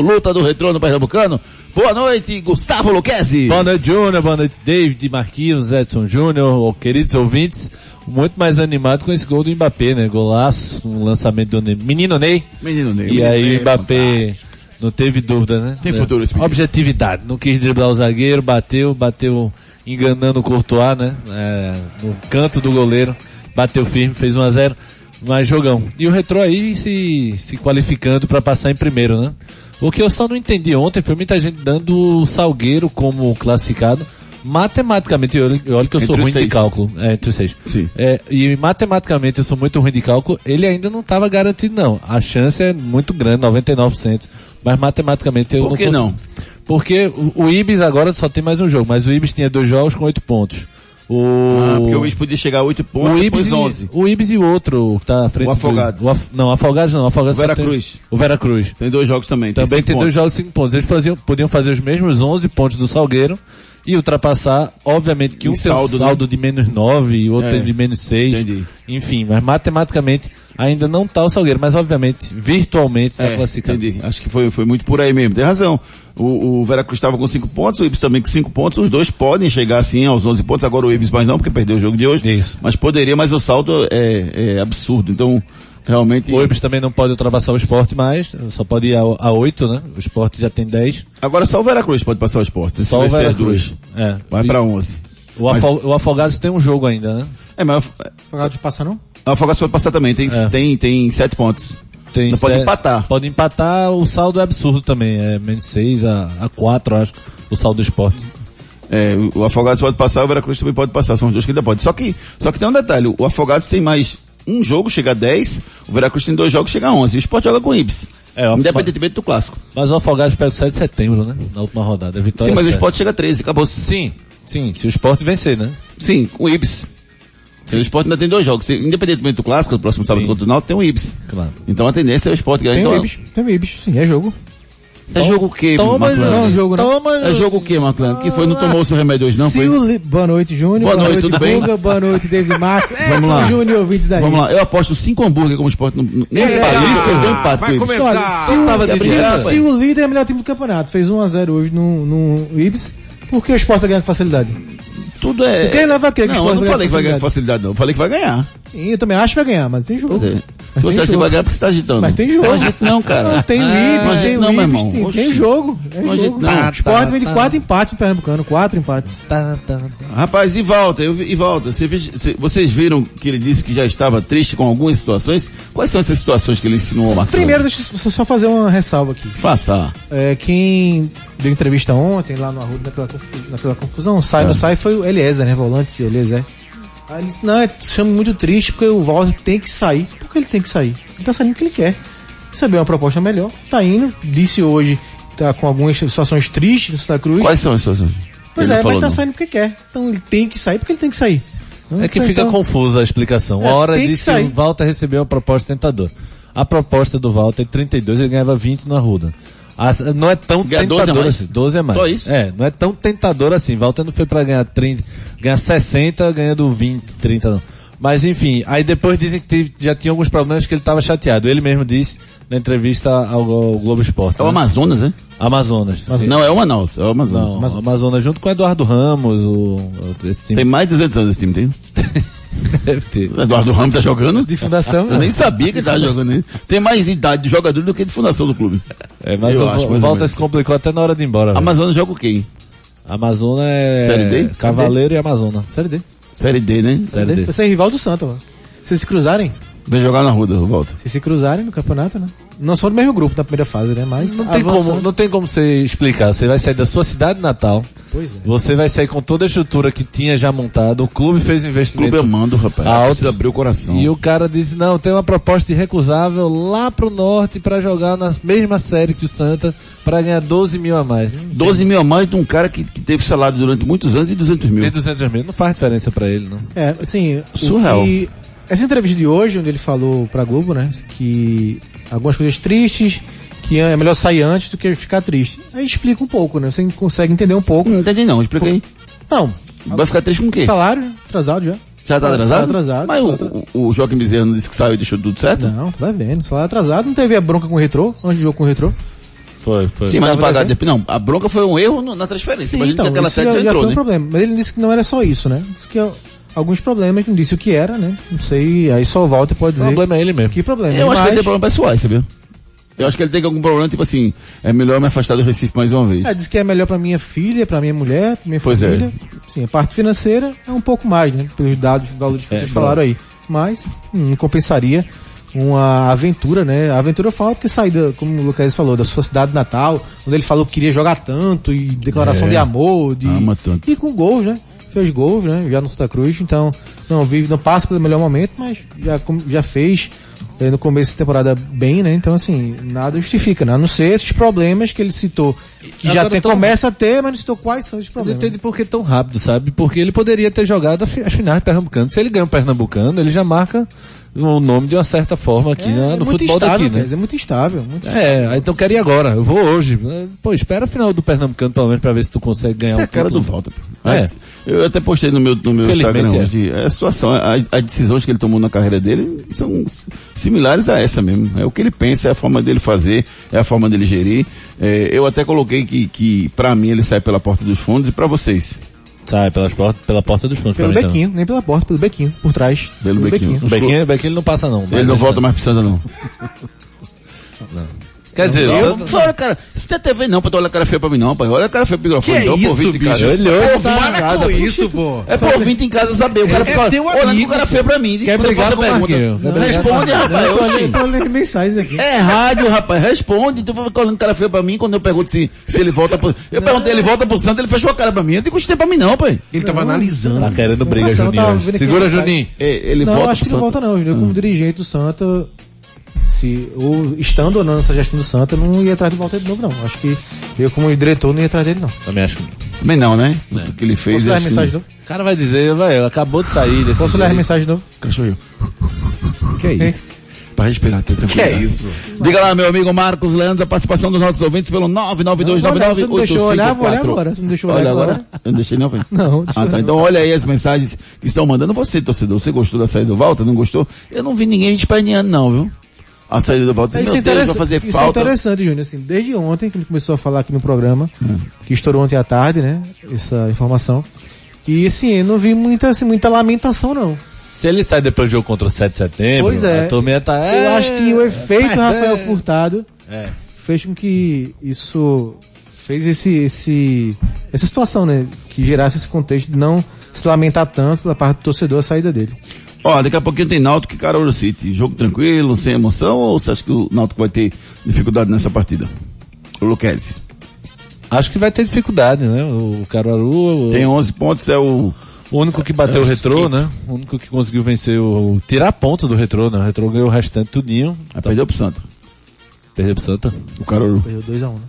luta do retrô no Pernambucano. Boa noite, Gustavo Luquezzi. Boa noite, Júnior. Boa noite, David, Marquinhos, Edson Júnior, queridos ouvintes. Muito mais animado com esse gol do Mbappé, né? Golaço, um lançamento do Menino Ney. Menino Ney. E aí Ney, o Mbappé não teve dúvida, né? Tem futuro esse menino. Objetividade. Não quis driblar o zagueiro, bateu, bateu enganando o Courtois, né? É, no canto do goleiro. Bateu firme, fez 1 a 0 mas jogão. E o Retrô aí se, se qualificando para passar em primeiro, né? O que eu só não entendi ontem foi muita gente dando o Salgueiro como classificado. Matematicamente, eu, olho que eu Entre sou ruim de seis. cálculo. É, entre os seis. Sim. É, e matematicamente eu sou muito ruim de cálculo. Ele ainda não estava garantido, não. A chance é muito grande, 99%. Mas matematicamente eu Por que consigo. não? Porque o, o Ibis agora só tem mais um jogo, mas o Ibis tinha dois jogos com oito pontos. O, Ah, porque o Ibis podia chegar a 8 pontos, o depois Ibis, 11. e, o Ibis e o outro que tá à frente. O do- Afogados. o Af- não, Afogados não, Afogados O só Veracruz. Tem, o Veracruz. Tem dois jogos também. Também cinco tem dois jogos de 5 pontos. Eles faziam, podiam fazer os mesmos 11 pontos do Salgueiro e ultrapassar, obviamente que um tem um saldo, saldo, né? de menos 9 e o outro É. de menos 6. Entendi. Enfim, mas matematicamente ainda não tá o Salgueiro, mas obviamente, virtualmente está É, classificado. entendi. Acho que foi, foi muito por aí mesmo. Tem razão. O, o Veracruz estava com 5 pontos, o Ibis também com 5 pontos. Os dois podem chegar assim aos 11 pontos. Agora o Ibis mais não, porque perdeu o jogo de hoje. Isso. Mas poderia, mas o saldo é, é absurdo. Então, realmente... O Ibis também não pode ultrapassar o esporte mais, só pode ir a, a 8, né? O esporte já tem 10. Agora só o Veracruz pode passar o esporte. Só o Veracruz. É. Vai pra 11. o, Mas- Afo- o Afogados tem um jogo ainda, né? É, mas o Afogado de passa não? o Afogados pode passar também. Tem, É. tem, tem 7 pontos. Tem Não pode empatar. Pode empatar, o saldo é absurdo também, é menos 6 a, a 4, acho, o saldo do esporte. É, o- o Afogados pode passar, o Veracruz também pode passar, são os dois que ainda podem. Só que, só que tem um detalhe, o Afogados tem mais um jogo, chega a 10, o Veracruz tem dois jogos, chega a 11, e o Sport joga com o Ibis. É, o- Independentemente do clássico. Mas o Afogados pega o 7 de setembro, né? Na última rodada. A vitória Sim, mas o é Sport chega a 13, acabou. Sim, sim, se o esporte vencer, né? Sim, com o Ibis. O Sport ainda tem dois jogos, Se- independentemente do clássico, do próximo sábado Sim. contra o Náutico, tem o Ibis. Claro. Então a tendência é o Sport ganhar. Tem Então, o Ibis. Tem o Ibis. Sim, é jogo. É jogo o quê, Toma? Não, jogo não. Toma, É jogo o quê, Marclano? Que foi? Não tomou o seu remédio hoje, não? Foi? Li- Boa noite, Júnior. Boa noite, tudo bem? Guga. Boa noite, David Max. É, Vamos lá. Júnior, ouvintes da Vamos lá, eu aposto 5 hambúrguer como o Sport não, não, nem É, empate. Isso perdeu empate com vai começar. Olha, se, o, Tava se, dizendo, o- rapaz. se o líder é o melhor time do campeonato, fez 1x0 hoje no, no Ibis, por que o Sport ganha com facilidade? Tudo é... Quem leva a crer que o Não, eu não falei que vai ganhar com facilidade? não. Eu falei que vai ganhar. Sim, eu também acho que vai ganhar, mas tem jogo. Pois é. Se Mas você tem acha que vai ganhar, porque você tá agitando. Mas tem jogo. Não não, cara. Não, tem o Ah, tem não, irmão. tem, tem Oxi. jogo. É Não jogo. não. O Sport vem de tá. quatro empates no Pernambucano, quatro empates. Tá, tá. Rapaz, e volta, eu, vi- e volta. Você vocês viram que ele disse que já estava triste com algumas situações? Quais são essas situações que ele insinuou, Marcelo? Primeiro, deixa eu só fazer uma ressalva aqui. Faça. É, quem deu entrevista ontem lá no Arruda, naquela, naquela confusão, sai É. não sai, foi o Eliezer, né? Volante Eliezer. Aí ele disse, não, é, chama muito triste porque o Walter tem que sair. Por que ele tem que sair? Ele tá saindo porque ele quer. Receber uma proposta melhor, tá indo, disse hoje, tá com algumas situações tristes no Santa Cruz. Quais são as situações? Pois Ele é, mas tá não. saindo porque quer. Então ele tem que sair porque ele tem que sair. Não É que fica então- confusa a explicação. Uma É, hora que disse que sair. o Walter recebeu uma proposta tentadora. A proposta do Walter é 32, ele ganhava 20 na Ruda. As- não é tão Ganha 12 tentador mais? assim. 12 a mais. Só isso? É, não é tão tentador assim. Walter não foi pra ganhar 30, ganhar 60, ganhando 20, 30 não. Mas enfim, aí depois dizem que já tinha alguns problemas que ele estava chateado. Ele mesmo disse na entrevista ao, ao Globo Esporte. É o né? Amazonas, né? Amazonas. Não, é o Manaus, é o Amazonas. Não, Amazonas. Amazonas junto com o Eduardo Ramos, o, o- esse time Tem mais de 200 anos esse time, tem? deve ter. O Eduardo Ramos tá jogando? De fundação, Eu não. nem sabia que ele tava jogando. né? Tem mais idade de jogador do que de fundação do clube. É, mas Eu o, acho, o Walter se complicou até na hora de ir embora. Amazonas joga o quê? hein? Amazonas é Série D? Cavaleiro e Amazona. Série D. Série D, né? Série D. Você é rival do Santa, mano. Se se cruzarem, Vem jogar na Ruda, volta. se se cruzarem no campeonato, né? Não são do mesmo grupo na primeira fase, né? Mas Não tem, avançando. como, não tem como você explicar. Você vai sair da sua cidade natal, Pois é. você vai sair com toda a estrutura que tinha já montada, o clube fez um O investimento. clube amando, rapaz. Alto. Abrir o coração. E o cara disse, não, tem uma proposta irrecusável lá pro norte pra jogar na mesma série que o Santa, pra ganhar 12 mil a mais. 12 mil a mais de um cara que, que teve salário durante muitos anos e 200 mil. Tem 200 mil, não faz diferença pra ele, não. É, assim, o Surreal. que- essa entrevista de hoje, onde ele falou pra Globo, né, que algumas coisas tristes, que é melhor sair antes do que ficar triste. Aí explica um pouco, né? Você consegue entender um pouco. Não entendi não, explica aí. Não, Vai ficar triste com o quê? salário atrasado já. Já tá atrasado? Tá atrasado. Mas o, o, o Joaquim Bezerra não disse que saiu e deixou tudo certo? Não, tá vendo. Salário atrasado. Não teve a bronca com o retrô, antes do jogo com o retrô. Foi, foi. Sim, mas não pagar depois. Não, a bronca foi um erro no- na transferência. Sim, Imagina então, que aquela isso já, já entrou, foi um né? problema. Mas ele disse que não era só isso, né? Disse que ó, alguns problemas, não disse o que era, né? Não sei, aí só o Walter pode O dizer problema é ele mesmo. que problema. Eu acho que ele tem problemas pessoais, sabia? Eu acho que ele tem algum problema, tipo assim, é melhor me afastar do Recife mais uma vez. é, diz que é melhor pra minha filha, pra minha mulher, pra minha Pois é. família. Sim, a parte financeira é um pouco mais, né? Pelos dados, valores que É, vocês falaram aí. Mas, hum, não compensaria uma aventura, né? A aventura eu falo porque sair, da, como o Lucas falou, da sua cidade natal, onde ele falou que queria jogar tanto, e declaração É. de amor, de... Ama tanto. E com gols, né? Fez gols, né? Já no Santa Cruz, então não vive, não passa pelo melhor momento, mas já, já fez eh, no começo da temporada bem, né? Então assim, nada justifica, né? A não ser esses problemas que ele citou, que já Agora tem, tão- começa a ter, mas não citou quais são esses Eu não problemas. entendo por que tão rápido, sabe? Porque ele poderia ter jogado as finais pernambucanas. Se ele ganha o pernambucano, ele já marca o nome de uma certa forma aqui na- no muito futebol instável, daqui, né? É muito instável. Muito É, aí então quero ir agora. Eu vou hoje. Pô, espera a final do Pernambucano pelo menos pra ver se tu consegue ganhar Essa é um a cara do. Walter. pô. É. Eu até postei no meu, no meu Instagram é. hoje. É a situação, as decisões que ele tomou na carreira dele são similares a essa mesmo. É o que ele pensa, é a forma dele fazer, é a forma dele gerir. É, eu até coloquei que, que para mim ele sai pela porta dos fundos e para vocês. Sai pelas portas, pela porta dos fundos. Pelo mim bequinho, nem pela porta, pelo bequinho, por trás. Pelo bequinho. também. O Bequinho, Bequinho ele não passa não. Ele não volta mais pro Santa não. Quer dizer, o Eu, Santa- fora, cara, se tem TV não, pra tu olhar a cara feia pra mim não, pai. Olha a cara feia pro microfone, Que então, isso, por 20 em casa. Ele É olha, 20 em para casa, com pô. isso, pô. É por 20 em casa saber. O cara É fica olhando amigo, com cara pô. feia pra mim. Quer brigar com pergunta, Responde, rapaz. Eu tô, lendo mensagens aqui. É rádio, rapaz, responde. Tu fica olhando cara feio pra mim quando eu pergunto se, se ele volta pro... Eu perguntei, ele volta pro Santos, ele fechou a cara pra mim. Eu digo, isso pra mim não, pai. Ele tava analisando. Tá querendo briga, Juninho. Segura, mensagem. Juninho. É, Ele não, volta acho que não volta não. Eu, como dirigente do Santa, se, ou estando ou não nessa gestão do Santa, eu não ia atrás do Walter de novo, não. Acho que eu, como diretor, não ia atrás dele, não. Também acho que não. Também não, né? O que ele fez... Posso ler a mensagem de novo? O cara vai dizer, velho, acabou de sair desse Posso ler a mensagem de novo? Cachorro. Que é isso? Pra respirar, tá tranquilo. Que é isso? Diga lá, meu amigo Marcos Leandro, a participação dos nossos ouvintes pelo 99299 Você não deixou olhar, vou olhar agora. Você não deixou Olha olhar agora. agora. Eu não deixei não, velho. Não, deixa Ah, tá. Então olha aí as mensagens que estão mandando. Você, torcedor, você gostou da saída do Walter? Não gostou? Eu não vi ninguém esperneando não, viu? A saída do Walter. É, Meu isso, é Deus, vai fazer isso é falta. interessante, Júnior. Assim, desde ontem que ele começou a falar aqui no programa, que estourou ontem à tarde, né? Essa informação. E assim, não vi muita, assim, muita lamentação, não. Se ele sai depois do jogo contra o 7 de setembro, Pois é. a turminha tá... Eu acho que o efeito mas Rafael é. Furtado É. fez com que isso fez esse, esse, essa situação, né? Que gerasse esse contexto de não se lamentar tanto pela parte do torcedor a saída dele. Ó, daqui a pouquinho tem Náutico e Caruaru City. Jogo tranquilo, sem emoção, ou você acha que o Náutico vai ter dificuldade nessa partida? O Luquezzi. Acho que vai ter dificuldade, né? O Caruaru, Tem 11 pontos, é o... o único que bateu o É, retrô, sim. né? O único que conseguiu vencer o... Tirar ponto do retrô, né? O retrô ganhou o restante tudinho. Ah, perdeu pro Santa. Perdeu pro Santa. O Caruaru. Perdeu 2x1, né?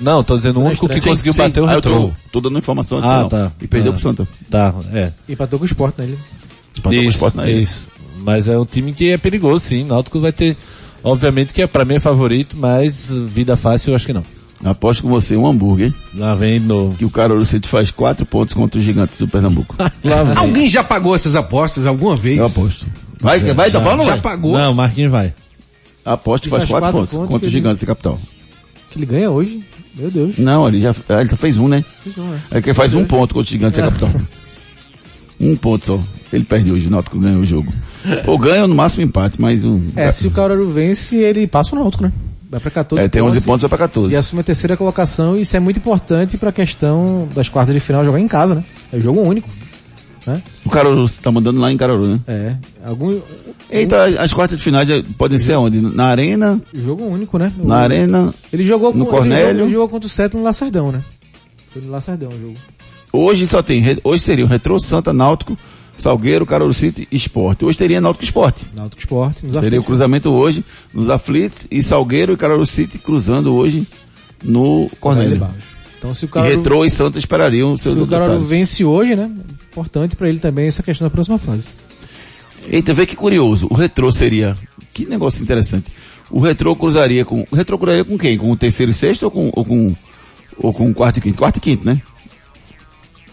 Não, tô dizendo o único que Sim, conseguiu Sim, bater o ah, retrô. tô, tô dando informação Ah, tá. E perdeu Ah. pro Santa. Tá, é. Empatou com o Sport, né? Ele. Empatou com o na. Isso. Mas é um time que é perigoso, sim. Náutico vai ter, obviamente que é para mim é favorito, mas vida fácil eu acho que não. Aposto com você um hambúrguer, Lá vem de novo. que o Caruaru City faz quatro pontos contra os gigantes do Pernambuco. Lá vem. Alguém já pagou essas apostas alguma vez? Eu aposto. Vai, vai, tá bom não Já vai? pagou? Não, Marquinhos vai. Aposto que faz Faz quatro, quatro pontos, pontos, contra os ele- gigantes da capital. Que ele ganha hoje. Meu Deus. Não, ele já, ele já fez um, né? Fiz um, né? É que faz um ponto contra os gigantes da capital. Um ponto só. Ele perde hoje, o Náutico ganha o jogo. Ou ganha ou no máximo empate, mas um... É, se o Caruaru vence, ele passa o Náutico, né? Vai pra 14 É, tem 11 pontos, vai pra 14. E assume a terceira colocação, e isso é muito importante pra questão das quartas de final jogar em casa, né? É jogo único. Né? O Caruaru tá mandando lá em Caruaru, né? É. Algum. Eita, as quartas de final podem ser onde? Na Arena, Jogo único, né? na O- Arena, Ele jogou no com, Cornélio. Ele jogou, ele jogou contra o Seto no Lacerdão, né? Foi no Lacerdão o jogo. Hoje só tem, hoje seria o Retro Santa Náutico, Salgueiro, Caruaru City e Esporte. Hoje teria Náutico e Esporte. Náutico Esporte. Nos Seria o aflitos. cruzamento hoje nos aflitos e Salgueiro e Caruaru City cruzando hoje no Cornélio. Então se o E Caruaru, Retro e Santa esperariam se seus o Caruaru adversários. vence hoje, né? Importante pra ele também essa questão da próxima fase. Eita, vê que curioso. O Retro seria, que negócio interessante. O Retro cruzaria com, o Retro cruzaria com quem? Com o terceiro e sexto ou com, ou com, ou com o quarto e quinto? Quarto e quinto, né?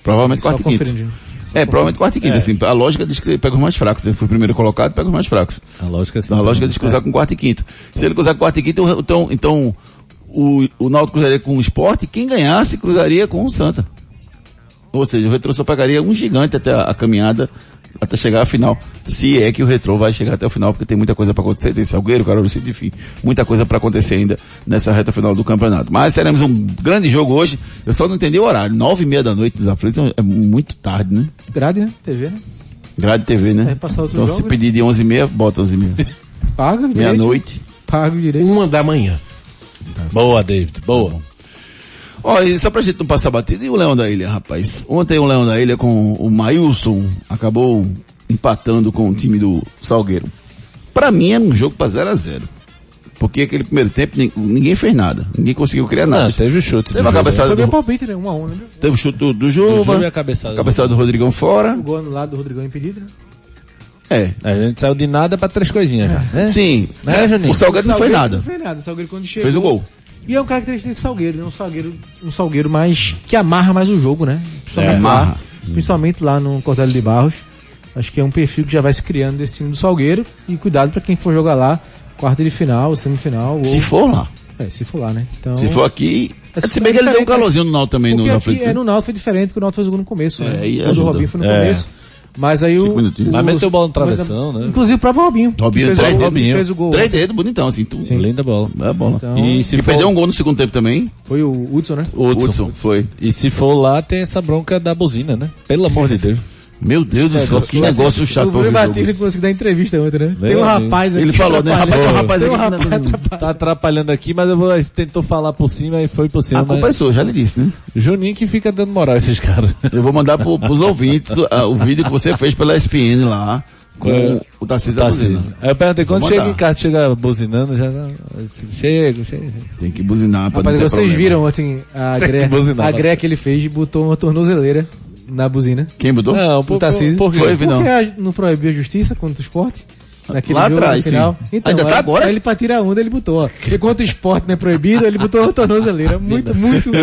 Provavelmente Só quarto e conferindo. É, provavelmente quarto e quinto, É. assim. A lógica diz que você pega os mais fracos. Ele foi o primeiro colocado, pega os mais fracos. A lógica é assim. Então a lógica diz cruzar com quarto e quinto. Se ele cruzar com quarto e quinto, então, então o, o Náutico cruzaria com o Sport, quem ganhasse cruzaria com o Santa. Ou seja, o Retrô só pegaria um gigante até a, a caminhada, até chegar à final. Se é que o Retrô vai chegar até o final, porque tem muita coisa para acontecer, tem Salgueiro, Carol Cid, enfim, muita coisa para acontecer ainda nessa reta final do campeonato. Mas teremos um grande jogo hoje, eu só não entendi o horário, nove e meia da noite nos aflitos, é muito tarde, né? Grade, né? TV, né? Grade TV, né? Então jogo, se né? pedir de onze e meia, bota onze e meia. Paga direito. Meia-noite. Paga direito. Uma da manhã. Boa, David. Boa. Ó, e só pra gente não passar batido, e o Leão da Ilha, rapaz? Ontem o Leão da Ilha com o Maílson acabou empatando com o time do Salgueiro. Pra mim era um jogo pra 0 a 0 Porque aquele primeiro tempo nin- ninguém fez nada. Ninguém conseguiu criar nada. Não, teve o chute. Teve uma jogo, cabeçada do, meu palpite, né? Um a um, né? teve o chute do, do né? Do jogo Juba, a cabeçada. cabeçada do Rodrigão fora. O gol anulado do Rodrigão impedido, né? É. A gente saiu de nada pra três coisinhas já. né? Sim. Né, Juninho? O Salgueiro não fez nada. Não fez nada. O Salgueiro quando chegou. Fez o gol. E é um característica desse Salgueiro, né? Um Salgueiro, um Salgueiro mais, que amarra mais o jogo, né? Principalmente É, lá, principalmente lá no Cordel de Barros. Acho que é um perfil que já vai se criando desse time do Salgueiro. E cuidado pra quem for jogar lá, quarta de final, semifinal, ou... Se for lá. É, se for lá, né? Então... Se for aqui. Mas Se bem que ele deu um diferente, calorzinho no Náutico também Porque no aqui aflitos, é, né? no Náutico foi diferente, porque o Náutico fez o gol no começo, É, né? Quando o ajuda. Robinho foi no É. começo. Mas aí Cinco o... minutinhos. Mas o- meteu bola no travessão, né? Inclusive o próprio Robinho. Robinho, três o, dedos. que fez o gol. Três dedos, bonitão, assim. Tu... Linda bola. É bola. Então, E se e for- perdeu um gol no segundo tempo também. Foi o Hudson, né? Hudson. Hudson, foi. E se for lá, tem essa bronca da buzina, né? Pelo amor de Deus. Meu Deus do céu, que negócio chato o Bruno Batista conseguiu dar entrevista ontem, né? Tem um amigo. rapaz aqui. Ele falou, né? Rapaz, tem um rapaz um aqui. rapaz que-. Tá atrapalhando aqui, mas eu vou, tentou falar por cima e foi por cima. A culpa é sua, já lhe disse, né? Juninho que fica dando moral a esses caras. Eu vou mandar pro, pros ouvintes o vídeo que você fez pela ESPN lá, com É. o Tarcísio da Tá Buzina. assim. Aí eu perguntei, quando chega em casa, chega buzinando, já... Chego, chego. Tem que buzinar pra Rapaz, não ter vocês problema. viram ontem a Tem que greia, buzinar, a né? greia que ele fez e botou uma tornozeleira na buzina. Quem mudou? Não, O por, Tarcísio. por, por? Foi, não. Porque a- não proibiu a justiça contra o esporte? Naquele Lá jogo, atrás, no final. sim. Então, Ainda tá aí- agora? Aí ele pra tirar onda, ele botou, contra o esporte não é proibido, ele botou uma tornozeleira. Muito, muito, não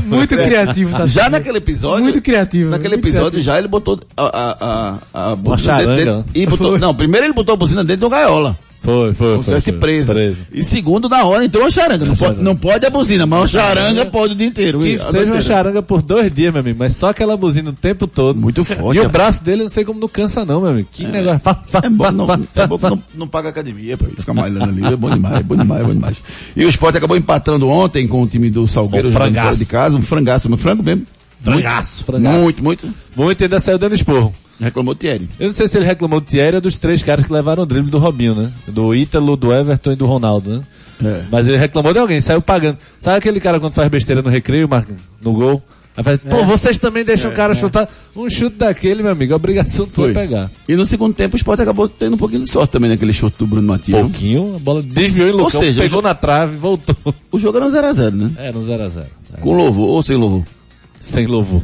não. muito criativo. Tá Já naquele episódio, Muito criativo. naquele muito episódio criativo. já ele botou a, a, a, a buzina dentro, dentro- e botou, não, primeiro ele botou a buzina dentro de uma gaiola. Foi, foi, Como se foi. fosse foi. presa. Preso. E segundo, na hora, então a charanga. Não, pode, não pode a buzina, mas a charanga pode o dia inteiro. Que seja uma inteira. charanga por dois dias, meu amigo, mas só aquela buzina o tempo todo. Muito forte. E o braço dele, eu não sei como não cansa não, meu amigo. Que negócio. Fá, fá, É bom, não, é bom não, não paga academia, pô, fica malhando ali, é bom demais, é bom demais, é bom demais. E o Sport acabou empatando ontem com o time do Salgueiro, Um frangaço. de casa, um frangaço, mas frango mesmo. Frangaço, Muito, frangaço. Muito, muito. Muito ainda saiu dando esporro. Reclamou o Thierry. Eu não sei se ele reclamou do Thierry ou dos três caras que levaram o drible do Robinho, né? Do Ítalo, do Everton e do Ronaldo, né? É. Mas ele reclamou de alguém, saiu pagando. Sabe aquele cara quando faz besteira no recreio, no gol? Aí faz, pô, vocês também deixam o cara chutar. Um chute daquele, meu amigo, obrigação tua é pegar. E no segundo tempo o Sport acabou tendo um pouquinho de sorte também naquele chute do Bruno Matias. Pouquinho, a bola desviou em Ou Lucão, seja, pegou o jo- na trave, voltou. O jogo era um 0x0, né? Era um 0x0. Com louvor ou sem louvor. Sem louvor.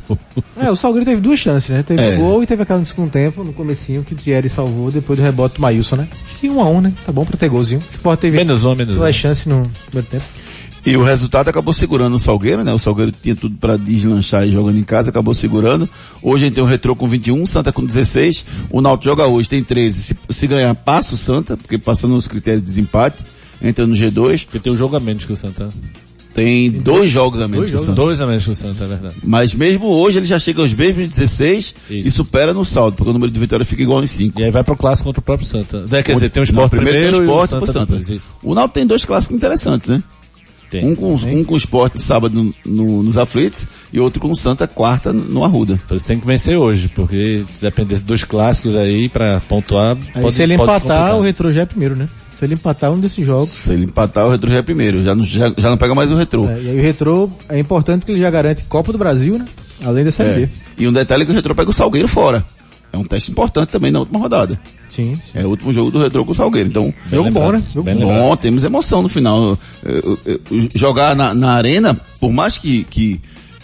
É, o Salgueiro teve duas chances, né? Teve É. o gol e teve aquela no segundo tempo, no comecinho, que o Thierry salvou depois do rebote do Maílson, né? Acho que um a um, né? Tá bom pra ter golzinho. O Sport teve Menos um, menos um. duas chances no primeiro tempo. E o resultado acabou segurando o Salgueiro, né? O Salgueiro tinha tudo para deslanchar e jogando em casa, acabou segurando. Hoje a gente tem o Retrô com 21, Santa com 16. O Náutico joga hoje, tem 13. Se, se ganhar, passa o Santa, porque passando os critérios de desempate, entra no G2. Porque tem um jogo a menos que o Santa. Tem dois jogos a menos que o Santa. Dois a menos que o Santa, é verdade. Mas mesmo hoje ele já chega aos mesmos 16 Isso. e supera no saldo, porque o número de vitórias fica igual em 5. E aí vai pro clássico contra o próprio Santa. É, quer dizer, tem o Não, Sport primeiro primeiro, tem o e o Sport e Santa, o Santa. Isso. O Náutico tem dois clássicos interessantes, né? Tem. Um com, um com o Sport sábado no- no- nos aflitos e outro com o Santa quarta no Arruda. Por isso tem que vencer hoje, porque se depender dos clássicos aí pra pontuar, Aí se ele pode se empatar, complicar. o Retro já é primeiro, né? Se ele empatar um desses jogos. Se ele empatar, o Retro já é primeiro. Já não, já, já não pega mais o Retro. é, e aí o Retro é importante porque ele já garante Copa do Brasil, né? Além da Série É. B. E um detalhe é que o Retro pega o Salgueiro fora. É um teste importante também na última rodada. Sim, sim. É o último jogo do Retro com o Salgueiro. Então, Jogo bom, lembrado. né? Jogo bom. bom, temos emoção no final. Eu- eu- eu- jogar na, na arena, por mais que, que,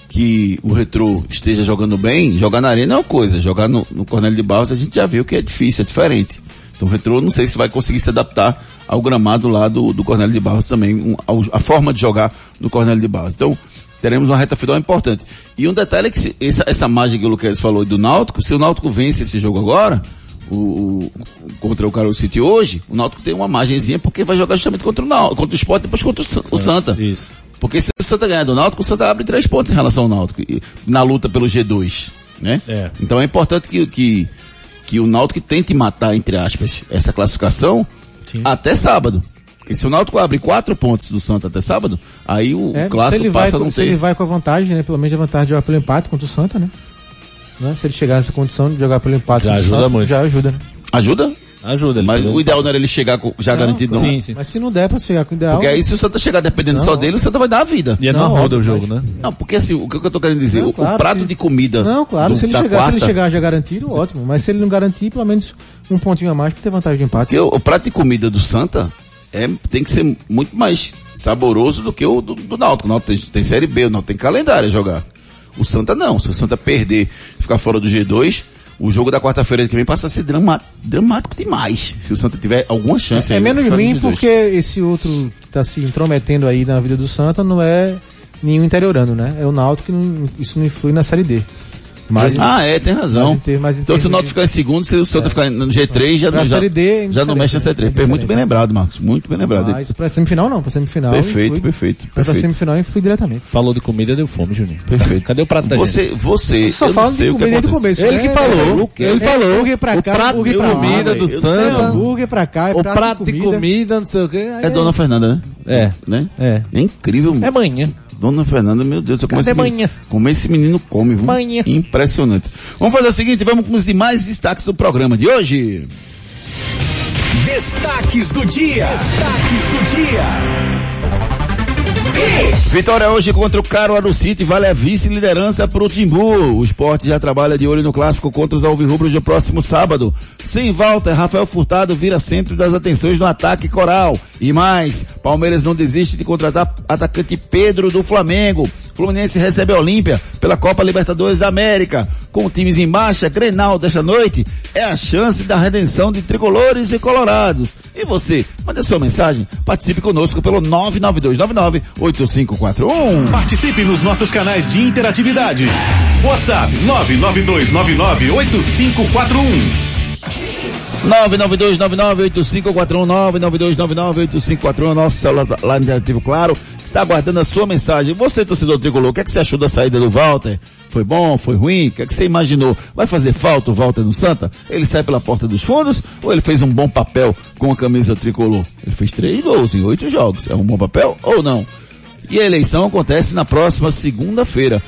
que o Retro esteja jogando bem, jogar na arena é uma coisa. Jogar no, no Cornélio de Barros a gente já viu que é difícil, é diferente. Então o Retro não sei se vai conseguir se adaptar ao gramado lá do, do Cornélio de Barros também, um, ao- a forma de jogar no Cornélio de Barros. Então, teremos uma reta final importante. E um detalhe é que se- essa, essa margem que o Luquez falou do Náutico, se o Náutico vence esse jogo agora, o, o- contra o Carol City hoje, o Náutico tem uma margenzinha porque vai jogar justamente contra o Náutico, contra o Sport e depois contra o, o Santa. Isso. Porque se o Santa ganhar do Náutico, o Santa abre três pontos em relação ao Náutico, na luta pelo G2, né? É. Então é importante que, que, que o Náutico tente matar, entre aspas, essa classificação Sim. até sábado. Porque se o Náutico abre quatro pontos do Santa até sábado, aí o, É, o clássico ele vai, passa a com- não se ele ter. vai com a vantagem, né? Pelo menos a vantagem de jogar pelo empate contra o Santa, né? Né? Se ele chegar nessa condição de jogar pelo empate Já contra o ajuda Santa, muito. já ajuda, né? Ajuda? Ajuda ele. Mas o ideal não era ele chegar com- já Não, garantido, não. Sim, sim. Mas se não der pra chegar com o ideal... Porque aí se o Santa chegar dependendo Não. só dele, o Santa vai dar a vida. E é Não, não roda o jogo, mas- né? Não, porque assim, o que eu tô querendo dizer, Não, o- o claro, prato se- de comida Não, claro, do- se ele, chegar, quarta, se ele chegar já garantido, ótimo. Mas se ele não garantir, pelo menos um pontinho a mais pra ter vantagem de empate. porque o, o prato de comida do Santa é, tem que ser muito mais saboroso do que o do, do Náutico. O Náutico tem, tem Série B, o Náutico tem calendário a jogar. O Santa não, se o Santa perder, ficar fora do G2, o jogo da quarta-feira que vem passa a ser drama, dramático demais. Se o Santa tiver alguma chance É aí, menos do ruim G2. porque esse outro que tá se intrometendo aí na vida do Santa não é nenhum interiorano, né? É o Náutico que não- isso não influi na Série D. Mas, ah, é, tem razão. então se o Náutico ficar em segundo, se o Santa ficar no G3, já, Pra já, Série D é já não mexe na indiferente, Série 3. é muito bem lembrado, Marcos. Muito bem lembrado. mas pra semifinal não, pra semifinal perfeito, influi, perfeito, pra perfeito. semifinal influi diretamente. Falou de comida, deu fome, Juninho. Perfeito. Cadê o prato da gente? Você, você, Só eu fala de sei o que comer desde o começo. Ele que né? falou, É, ele é falou. hambúrguer pra O cá, hambúrguer pra comida do Eu Santa. hambúrguer pra cá, é O prato de comida. comida, não sei o quê. É Dona Fernanda, né? É. Né? É. É incrível. É manhã. Dona Fernanda, meu Deus, eu como Cadê esse, menino, manhã? como esse menino come, viu? Manhã. Impressionante. Vamos fazer o seguinte, vamos com os demais destaques do programa de hoje. Destaques do dia. Destaques do dia. Vitória hoje contra o Caruaru City, vale a vice-liderança pro Timbu. O esporte já trabalha de olho no clássico contra os Alvirrubros no próximo sábado. Sem volta, Rafael Furtado vira centro das atenções no ataque coral. E mais, Palmeiras não desiste de contratar atacante Pedro do Flamengo. Fluminense recebe a Olímpia pela Copa Libertadores da América. Com times em baixa, Grenal desta noite é a chance da redenção de tricolores e colorados. E você, manda sua mensagem, participe conosco pelo 992998541. Participe nos nossos canais de interatividade. WhatsApp 992998541. 992998541 992998541 nosso celular interativo, claro, que está aguardando a sua mensagem. Você, torcedor tricolor, o que, é que você achou da saída do Walter? Foi bom? Foi ruim? O que, é que você imaginou? Vai fazer falta o Walter no Santa? Ele sai pela porta dos fundos ou ele fez um bom papel com a camisa tricolor? Ele fez três gols em oito jogos. É um bom papel ou não? E a eleição acontece na próxima segunda-feira.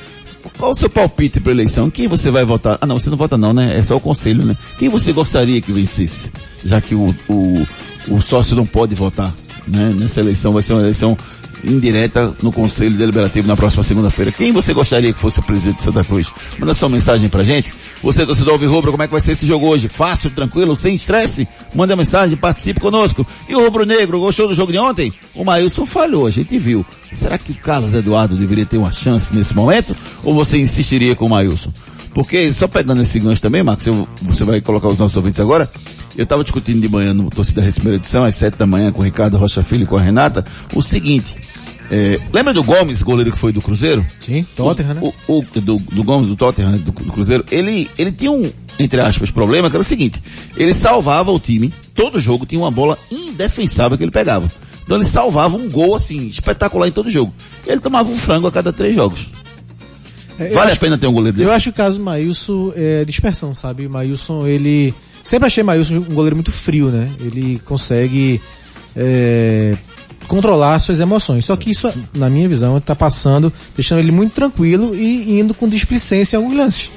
Qual o seu palpite para eleição? Quem você vai votar? Ah, não, você não vota não, né? É só o conselho, né? Quem você gostaria que vencesse? Já que o, o, o sócio não pode votar, né? Nessa eleição vai ser uma eleição indireta no Conselho Deliberativo na próxima segunda-feira. Quem você gostaria que fosse o presidente de Santa Cruz? Manda sua mensagem pra gente. Você, torcedor Alvirrubro, como é que vai ser esse jogo hoje? Fácil, tranquilo, sem estresse? Manda mensagem, participe conosco. E o Rubro Negro, gostou do jogo de ontem? O Maílson falhou, a gente viu. Será que o Carlos Eduardo deveria ter uma chance nesse momento? Ou você insistiria com o Maílson? Porque, só pegando esse gancho também, Marcos, eu- você vai colocar os nossos ouvintes agora. Eu estava discutindo de manhã no Torcida primeira edição, às sete da manhã, com o Ricardo Rocha Filho e com a Renata, o seguinte. é, lembra do Gomes, goleiro que foi do Cruzeiro? Sim, Tottenham, né? O, o- do, do Gomes, do Tottenham, né, do, do Cruzeiro, ele, ele tinha um, entre aspas, problema, que era o seguinte, ele salvava o time, todo jogo tinha uma bola indefensável que ele pegava. Então ele salvava um gol, assim, espetacular em todo jogo. E ele tomava um frango a cada três jogos. É, Vale acho- a pena ter um goleiro desse? Eu acho que o caso do Maílson é dispersão, sabe? O Maílson, ele. Sempre achei Maílson um goleiro muito frio, né? Ele consegue é, controlar suas emoções. Só que isso, na minha visão, tá passando, deixando ele muito tranquilo e indo com displicência em alguns lances.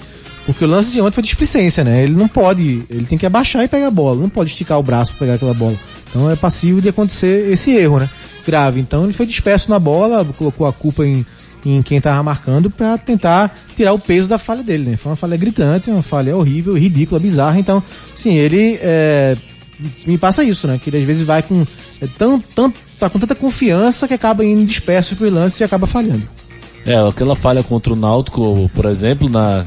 Porque o lance de ontem foi displicência, né? Ele não pode, ele tem que abaixar e pegar a bola, não pode esticar o braço para pegar aquela bola. Então é passivo de acontecer esse erro, né? Grave. Então ele foi disperso na bola, colocou a culpa em, em quem tava marcando para tentar tirar o peso da falha dele, né? Foi uma falha gritante, uma falha horrível, ridícula, bizarra. Então, sim, ele é, me passa isso, né? Que ele às vezes vai com é, tão, tão, tá com tanta confiança que acaba indo disperso pro lance e acaba falhando. É, aquela falha contra o Náutico, por exemplo, na,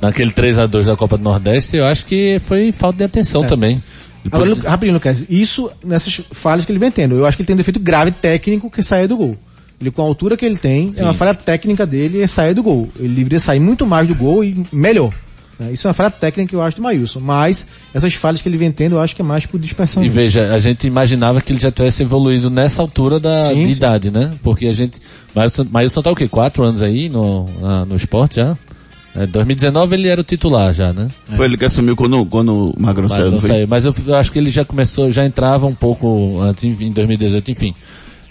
naquele 3 a 2 da Copa do Nordeste, eu acho que foi falta de atenção É. também. Agora, rapidinho, Lucas, isso nessas falhas que ele vem tendo. Eu acho que ele tem um defeito grave técnico que sai do gol. Ele com a altura que ele tem, é uma falha técnica dele é sair do gol. Ele deveria sair muito mais do gol e melhor. né? Isso é uma falha técnica que eu acho do Maílson, mas essas falhas que ele vem tendo eu acho que é mais por dispersão. E dele. veja, a gente imaginava que ele já tivesse evoluído nessa altura da Sim, de sim. idade, né? Porque a gente. Mailson, Mailson tá o quê? Quatro anos aí no, na- no esporte já? É, 2019 ele era o titular já, né? Foi ele que assumiu quando, quando o Magrão Mas saiu, não não foi? saiu. Mas eu, eu acho que ele já começou, já entrava um pouco antes, em, em 2018, enfim.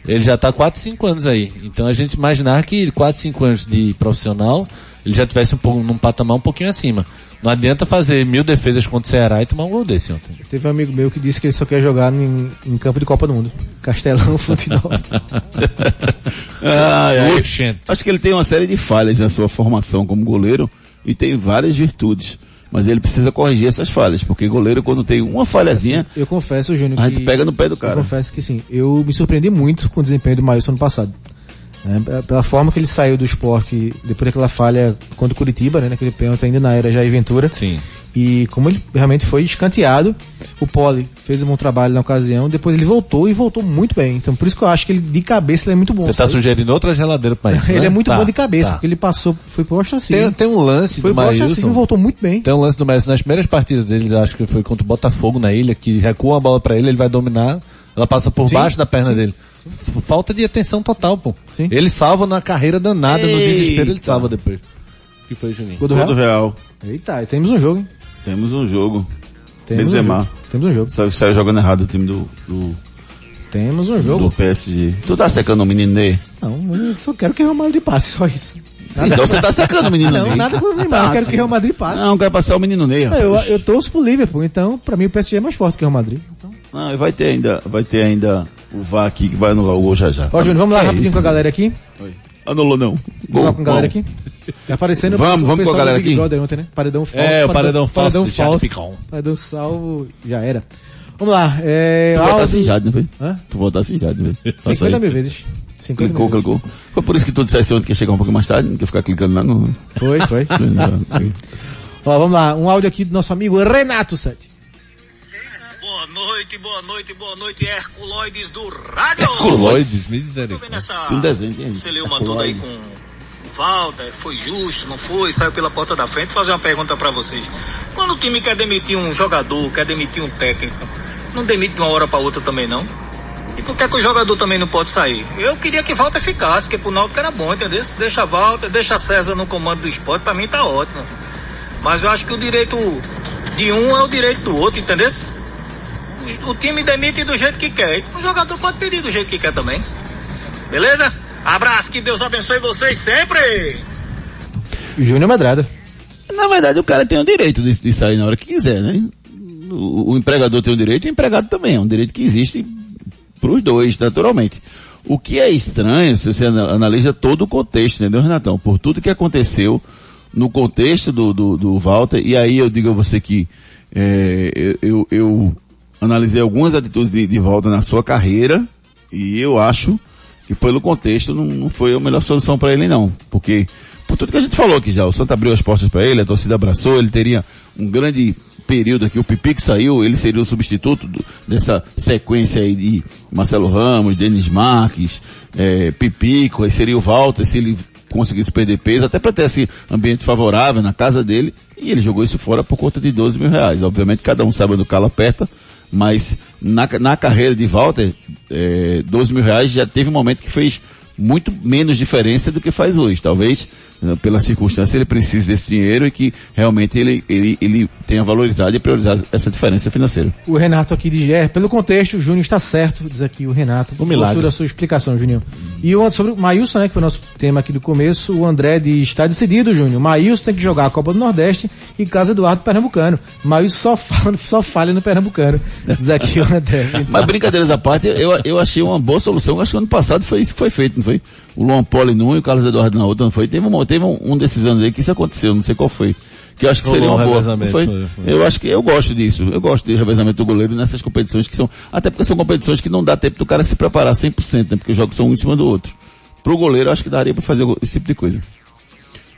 Ele já tá 4, 5 anos aí. Então a gente imaginar que 4, 5 anos de profissional, ele já tivesse um pouco, num patamar um pouquinho acima. Não adianta fazer mil defesas contra o Ceará e tomar um gol desse ontem. Teve um amigo meu que disse que ele só quer jogar em, em campo de Copa do Mundo. Castelão, futebol. Ai. Oxente. Acho que ele tem uma série de falhas na sua formação como goleiro e tem várias virtudes. Mas ele precisa corrigir essas falhas, porque goleiro quando tem uma falhazinha, Eu confesso, Júnior, a que... gente pega no pé do Eu cara. confesso que sim. Eu me surpreendi muito com o desempenho do Maílson no passado. né? pela forma que ele saiu do esporte depois daquela falha contra o Curitiba, né, naquele pênalti ainda na era Jair Ventura. Sim. E como ele realmente foi escanteado, o Poli fez um bom trabalho na ocasião, depois ele voltou e voltou muito bem. Então por isso que eu acho que ele de cabeça ele é muito bom. Você tá sabe? sugerindo outra geladeira pra isso, Ele né? é muito Tá, bom de cabeça, tá. porque ele passou, foi pro ostracismo. Tem, tem um lance Foi do e Maílson. voltou muito bem. Tem um lance do Messi nas primeiras partidas deles, eu acho que foi contra o Botafogo na ilha, que recua a bola pra ele, ele vai dominar, ela passa por Sim, baixo da perna dele. F- Falta de atenção total, pô. Sim. Ele salva na carreira danada, no Eita. desespero ele salva depois. O que foi, Juninho? Gol do Gol do Real? Real. Eita, e temos um jogo, hein? Temos um jogo. Temos um Benzema. jogo. Temos um jogo. Saiu, saiu jogando errado o time do, do, Temos um do jogo. PSG. Tu tá secando o menino Ney? Não, eu só quero que o Real Madrid passe, só isso. Então você tá secando o menino Não, Ney. nada com o Neymar, eu quero que o Real Madrid passe. Não, quer passar o menino Ney, rapaz. Eu, eu torço pro Liverpool, então pra mim o PSG é mais forte que o Real Madrid. Então... Não, e vai ter ainda, vai ter ainda o VAR aqui que vai anular o gol já já. Ó, Júnior, vamos lá é rapidinho isso, com a galera aqui. Oi. Anulou não. Vamos lá com a galera aqui. Tá aparecendo Vamos, o vamos com a galera Big aqui. Brother ontem, né? Paredão falso. É, o paredão falso Paredão falso. Paredão salvo, já era. Vamos lá, é... Tu Aldo- votasse em Jade, não foi? Hã? Tu votasse em Jade, velho. 50 mil vezes. 50 Clicou, mil vezes. clicou. Foi por isso que tu dissesse ontem que ia chegar um pouco mais tarde, não quer ficar clicando lá no... Foi, foi. Ó, vamos lá, um áudio aqui do nosso amigo Renato Sete. Boa noite, boa noite, boa noite, Herculoides do Rádio. Vendo misericórdia. essa Um desenho, hein? celeuma toda aí com Walter, foi justo, não foi, saiu pela porta da frente. Vou fazer uma pergunta pra vocês. Quando o time quer demitir um jogador, quer demitir um técnico, não demite de uma hora pra outra também não? E por que, que o jogador também não pode sair? Eu queria que Walter ficasse, que pro Náutico era bom, entendeu? Deixa Walter, deixa César no comando do esporte, pra mim tá ótimo. Mas eu acho que o direito de um é o direito do outro, entendeu? O, time demite do jeito que quer. O jogador pode pedir do jeito que quer também. Beleza? Abraço, que Deus abençoe vocês sempre! Júnior Medrada. Na verdade, o cara tem o direito de, de sair na hora que quiser, né? O, o empregador tem o direito e o empregado também. É um direito que existe para os dois, naturalmente. O que é estranho, se você ana- analisa todo o contexto, entendeu, Renatão? Por tudo que aconteceu no contexto do, do, do Walter, e aí eu digo a você que é, eu, eu analisei algumas atitudes de, de Walter na sua carreira, e eu acho que pelo contexto não, não foi a melhor solução para ele não, porque por tudo que a gente falou aqui já, o Santa abriu as portas para ele, a torcida abraçou, ele teria um grande período aqui, o Pipi que saiu, ele seria o substituto do- dessa sequência aí de Marcelo Ramos, Denis Marques, é, Pipico, aí seria o Walter, se ele conseguisse perder peso, até para ter esse ambiente favorável na casa dele, e ele jogou isso fora por conta de 12 mil reais. Obviamente cada um sabe do calo aperta, mas na, na carreira de Walter, é, 12 mil reais já teve um momento que fez muito menos diferença do que faz hoje. Talvez, pela circunstância, ele precise desse dinheiro e que realmente ele, ele, ele tenha valorizado e priorizado essa diferença financeira. O Renato aqui de GR, pelo contexto, o Júnior está certo, diz aqui o Renato. Um milagre. Gostou da sua explicação, Júnior. E o, sobre o Maílson, né, que foi o nosso tema aqui do começo, o André diz, está decidido, Júnior. Maílson tem que jogar a Copa do Nordeste e Casa Eduardo Pernambucano. Maílson só, fala, só falha no Pernambucano. Diz aqui o André. Então, Mas brincadeiras à parte, eu, eu achei uma boa solução. Acho que ano passado foi isso que foi feito, não foi? O Luan Poli num e o Carlos Eduardo na outra, não foi? Teve, um, teve um, um desses anos aí que isso aconteceu, não sei qual foi. Que eu acho que seria uma um boa. Foi? foi, foi. Eu acho que eu gosto disso. Eu gosto de revezamento do goleiro nessas competições que são, até porque são competições que não dá tempo do cara se preparar 100%, né? Porque os jogos são um em cima do outro. Pro goleiro, eu acho que daria pra fazer esse tipo de coisa.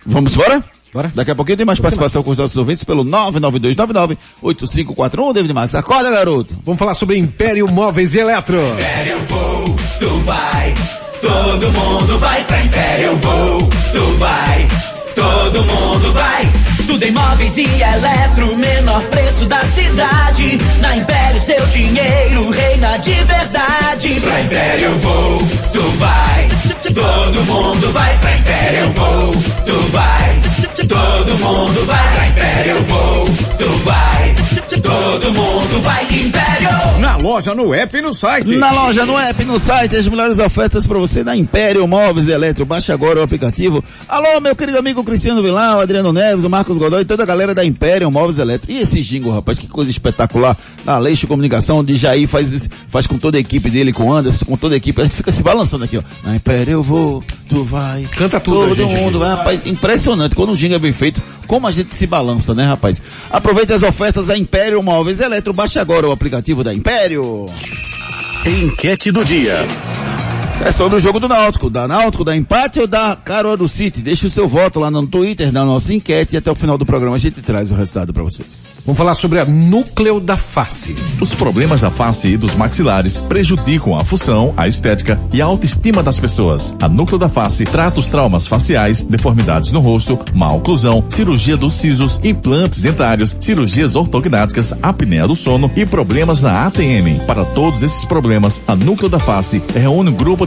Vamos embora? Bora. Daqui a pouquinho tem mais participação com os nossos ouvintes pelo 992998541. David Max, acorda garoto! Vamos falar sobre Império Móveis e Eletro. Império Voo, tu vai. Todo mundo vai pra Império Voo, tu vai. Todo mundo vai. Tudo em móveis e eletro, menor preço da cidade. Na Império seu dinheiro reina de verdade. Pra Império eu vou, tu vai. Todo mundo vai pra Império eu vou, tu vai. Todo mundo vai pra Império eu vou, tu vai. Todo mundo vai Império. Na loja, no app e no site. Na loja, no app, no site, as melhores ofertas para você na Império Móveis e Eletro. Baixe agora o aplicativo. Alô, meu querido amigo Cristiano Vilão, Adriano Neves, o Marcos Godoy e toda a galera da Império Móveis e Eletro. E esse jingle, rapaz, que coisa espetacular. Na Leixo Comunicação, onde Jair faz, faz com toda a equipe dele, com o Anderson, com toda a equipe. A gente fica se balançando aqui, ó. Na Império eu vou, tu vai. Canta tudo, Todo mundo vai, rapaz. Impressionante. Quando o jingle é bem feito, como a gente se balança, né, rapaz? Aproveite as ofertas da Império Móveis Eletro. Baixe agora o aplicativo da Império. Enquete do dia. É sobre o jogo do Náutico. Da Náutico, da empate ou da Caruaru City? Deixe o seu voto lá no Twitter, na nossa enquete e até o final do programa a gente traz o resultado para vocês. Vamos falar sobre a núcleo da face. Os problemas da face e dos maxilares prejudicam a função, a estética e a autoestima das pessoas. A Núcleo da Face trata os traumas faciais, deformidades no rosto, má oclusão, cirurgia dos sisos, implantes dentários, cirurgias ortognáticas, apneia do sono e problemas na ATM. Para todos esses problemas, a Núcleo da Face reúne um grupo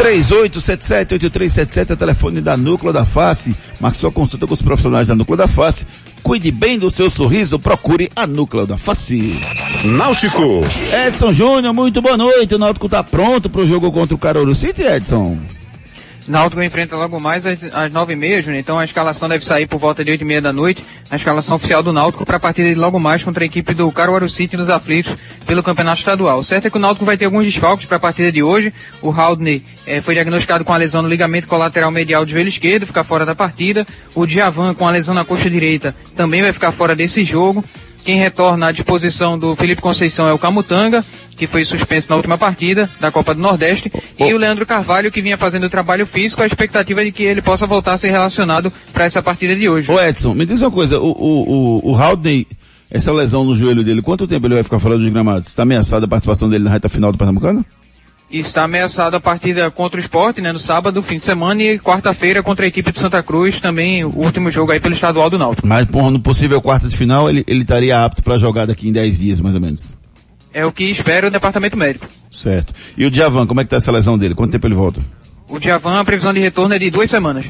3877-8377 é o telefone da Núcleo da Face. Marque sua consulta com os profissionais da Núcleo da Face. Cuide bem do seu sorriso, procure a Núcleo da Face. Náutico. Edson Júnior, muito boa noite. O Náutico está pronto para o jogo contra o Caruaru City, Edson? Náutico enfrenta logo mais às, às 9h30, Júnior. Então a escalação deve sair por volta de 8h30 da noite. A escalação oficial do Náutico para a partida de logo mais contra a equipe do Caruaru City nos aflitos pelo Campeonato Estadual. O certo é que o Náutico vai ter alguns desfalques para a partida de hoje. O Haldney eh, foi diagnosticado com a lesão no ligamento colateral medial do joelho esquerdo, fica fora da partida. O Djavan com a lesão na coxa direita também vai ficar fora desse jogo. Quem retorna à disposição do Felipe Conceição é o Camutanga, que foi suspenso na última partida da Copa do Nordeste, e o Leandro Carvalho, que vinha fazendo trabalho físico, a expectativa é de que ele possa voltar a ser relacionado para essa partida de hoje. Ô Edson, me diz uma coisa, o, o, o, o Haldney, essa lesão no joelho dele, quanto tempo ele vai ficar fora dos gramados? Está ameaçada a participação dele na reta final do Pernambucano? Está ameaçado a partida contra o esporte, né, no sábado, fim de semana, e quarta-feira contra a equipe de Santa Cruz, também o último jogo aí pelo estadual do Náutico. Mas, porra, no possível quarta de final, ele, ele estaria apto para jogar daqui em 10 dias, mais ou menos. É o que espera o departamento médico. Certo. E o Djavan, como é que tá essa lesão dele? Quanto tempo ele volta? O Djavan, a previsão de retorno é de duas semanas.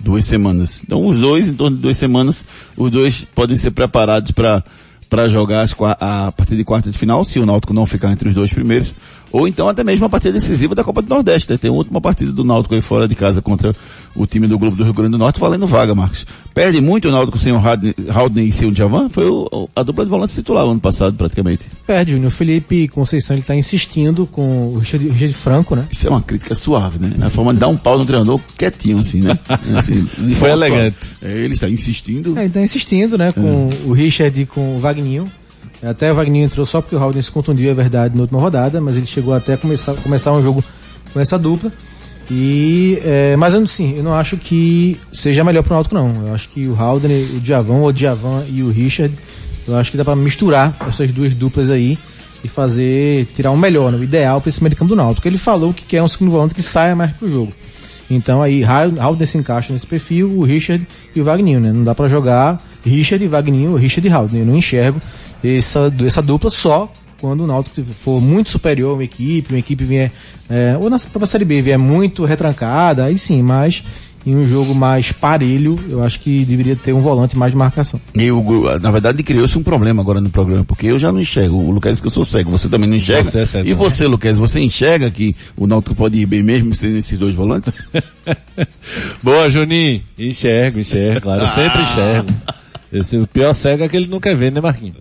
Duas semanas. Então os dois, em torno de duas semanas, os dois podem ser preparados para para jogar as qua- a partir de quarta de final, se o Náutico não ficar entre os dois primeiros, ou então até mesmo a partida decisiva da Copa do Nordeste. né? Tem a última partida do Náutico aí fora de casa contra o time do Globo do Rio Grande do Norte, valendo vaga, Marcos. Perde muito o Náutico sem o Haldney e sem o Djavan, foi o- a dupla de volantes titular ano passado, praticamente. Perde, Júnior. O Felipe Conceição, ele tá insistindo com o Richard, Richard Franco, né? Isso é uma crítica suave, né? A forma de dar um pau no treinador quietinho, assim, né? Assim, Foi elegante. É, ele está insistindo. É, ele tá insistindo, né, com o Richard e com o Wagninho. Até o Wagninho entrou só porque o Haldner se contundiu, é verdade, na última rodada, mas ele chegou até começar, começar um jogo com essa dupla. E, é, mas eu, sim, eu não acho que seja melhor pro Náutico, não. Eu acho que o Haldner, o Djavan, o Djavan e o Richard, eu acho que dá pra misturar essas duas duplas aí e fazer, tirar um melhor, né, o ideal para esse meio campo do Náutico. Ele falou que quer um segundo volante que saia mais pro jogo. Então aí, Haldner se encaixa nesse perfil, o Richard e o Wagninho, né? Não dá pra jogar Richard e Wagninho, Richard e Haldner. Eu não enxergo essa, essa dupla só quando o Náutico for muito superior a uma equipe, uma equipe vier, é, ou na própria Série B vier muito retrancada, aí sim, mas em um jogo mais parelho, eu acho que deveria ter um volante mais de marcação. E o, na verdade criou-se um problema agora no programa, porque eu já não enxergo. O Lucas que eu sou cego, você também não enxerga. Você é cego e você, Lucas, você enxerga que o Náutico pode ir bem mesmo sendo esses dois volantes? Boa, Juninho. Enxergo, enxergo, claro. Eu sempre enxergo. Esse, o pior cego é que ele não quer ver, né, Marquinhos?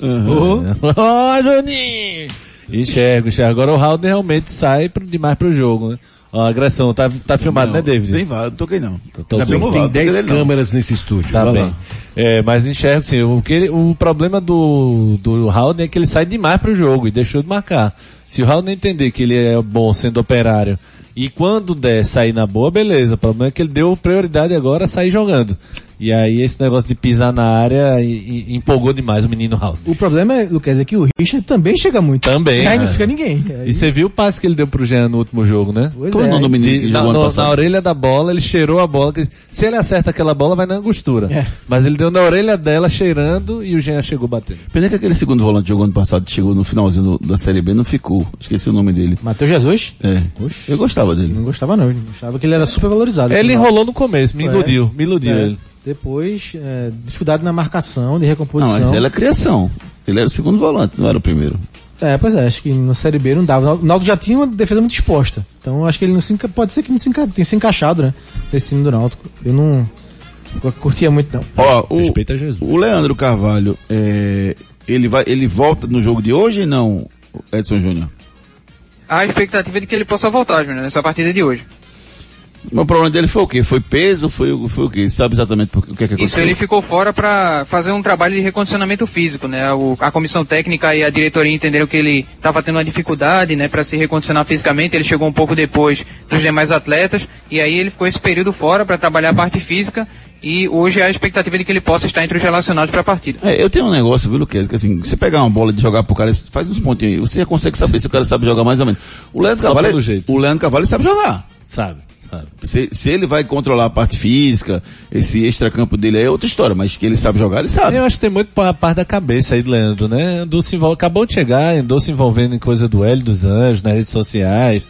Ó, Juninho! Enxergo, enxergo. Agora o Haldner realmente sai pro, demais pro jogo, né? Ó, agressão, tá, tá filmado, Não, né, David? Tem vaga, não toquei não. Tô- Ainda bem tem lá, 10 toquei dele não. câmeras nesse estúdio. Tá bem. É, mas enxergo sim, o, que ele- o problema do, do Howden é que ele sai demais pro jogo e deixou de marcar. Se o Howden entender que ele é bom sendo operário e quando der sair na boa, beleza. O problema é que ele deu prioridade agora a sair jogando. E aí esse negócio de pisar na área e- e empolgou demais o menino Howden. O problema, é, Lucas, é que o Richard também chega muito. Também, E aí não é. fica ninguém. Aí- E você viu o passe que ele deu pro Jean no último jogo, né? Pois Qual é o é, nome do menino que na, jogou ano no- na orelha da bola, ele cheirou a bola. que Se ele acerta aquela bola, vai na angostura. É. Mas ele deu na orelha dela, cheirando, e o Jean chegou batendo. Pena que aquele segundo volante jogou ano passado, chegou no finalzinho do- da Série B, não ficou. Esqueci o nome dele. Matheus Jesus? É. Oxe. Eu gostava dele. Não gostava não, eu achava que ele era super valorizado. Ele Não. enrolou no começo, me É. iludiu, me iludiu É. ele. Depois, é, dificuldade na marcação, de Não, recomposição. mas ele é criação. Ele era o segundo volante, não era o primeiro. É, pois é, acho que na Série B não dava. O Náutico já tinha uma defesa muito exposta. Então acho que ele não se enca... pode ser que não se enca... tenha se encaixado, né? Nesse time do Náutico. Eu não eu curtia muito não. Ó, o, Respeita Jesus. o Leandro Carvalho, é, ele vai, ele volta no jogo de hoje ou não, Edson Júnior? A expectativa é de que ele possa voltar, Júnior, nessa partida de hoje. Mas o problema dele foi o quê? Foi peso? Foi, o- foi o quê? Sabe exatamente o que é que Isso aconteceu? ele ficou fora para fazer um trabalho de recondicionamento físico, né? O- a comissão técnica e a diretoria entenderam que ele estava tendo uma dificuldade, né, para se recondicionar fisicamente. Ele chegou um pouco depois dos demais atletas e aí ele ficou esse período fora para trabalhar a parte física e hoje há a expectativa de que ele possa estar entre os relacionados para a partida. É, eu tenho um negócio, viu, Luquez, que assim, você pegar uma bola de jogar pro cara, faz uns pontinhos aí, você já consegue saber se o cara sabe jogar mais ou menos. O Leandro é- jeito. o Leandro Carvalho sabe jogar. Sabe, Se, se ele vai controlar a parte física, esse extracampo dele é outra história, mas que ele sabe jogar, ele sabe. Eu acho que tem muito a parte da cabeça aí do Leandro, né? Andou se envol... Acabou de chegar, andou se envolvendo em coisa do Hélio dos Anjos, nas redes sociais.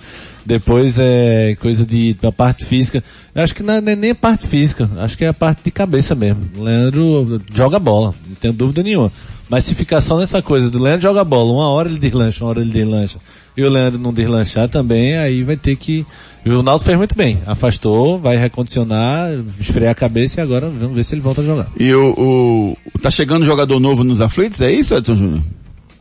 Depois é coisa de da parte física. Eu acho que não é nem a parte física, acho que é a parte de cabeça mesmo. O Leandro joga bola, não tenho dúvida nenhuma. Mas se ficar só nessa coisa do Leandro joga bola, uma hora ele deslancha, uma hora ele deslancha, e o Leandro não deslanchar também, aí vai ter que. E o Ronaldo fez muito bem, afastou, vai recondicionar, esfriar a cabeça e agora vamos ver se ele volta a jogar. E o, o, tá chegando jogador novo nos aflitos, é isso, Edson Júnior?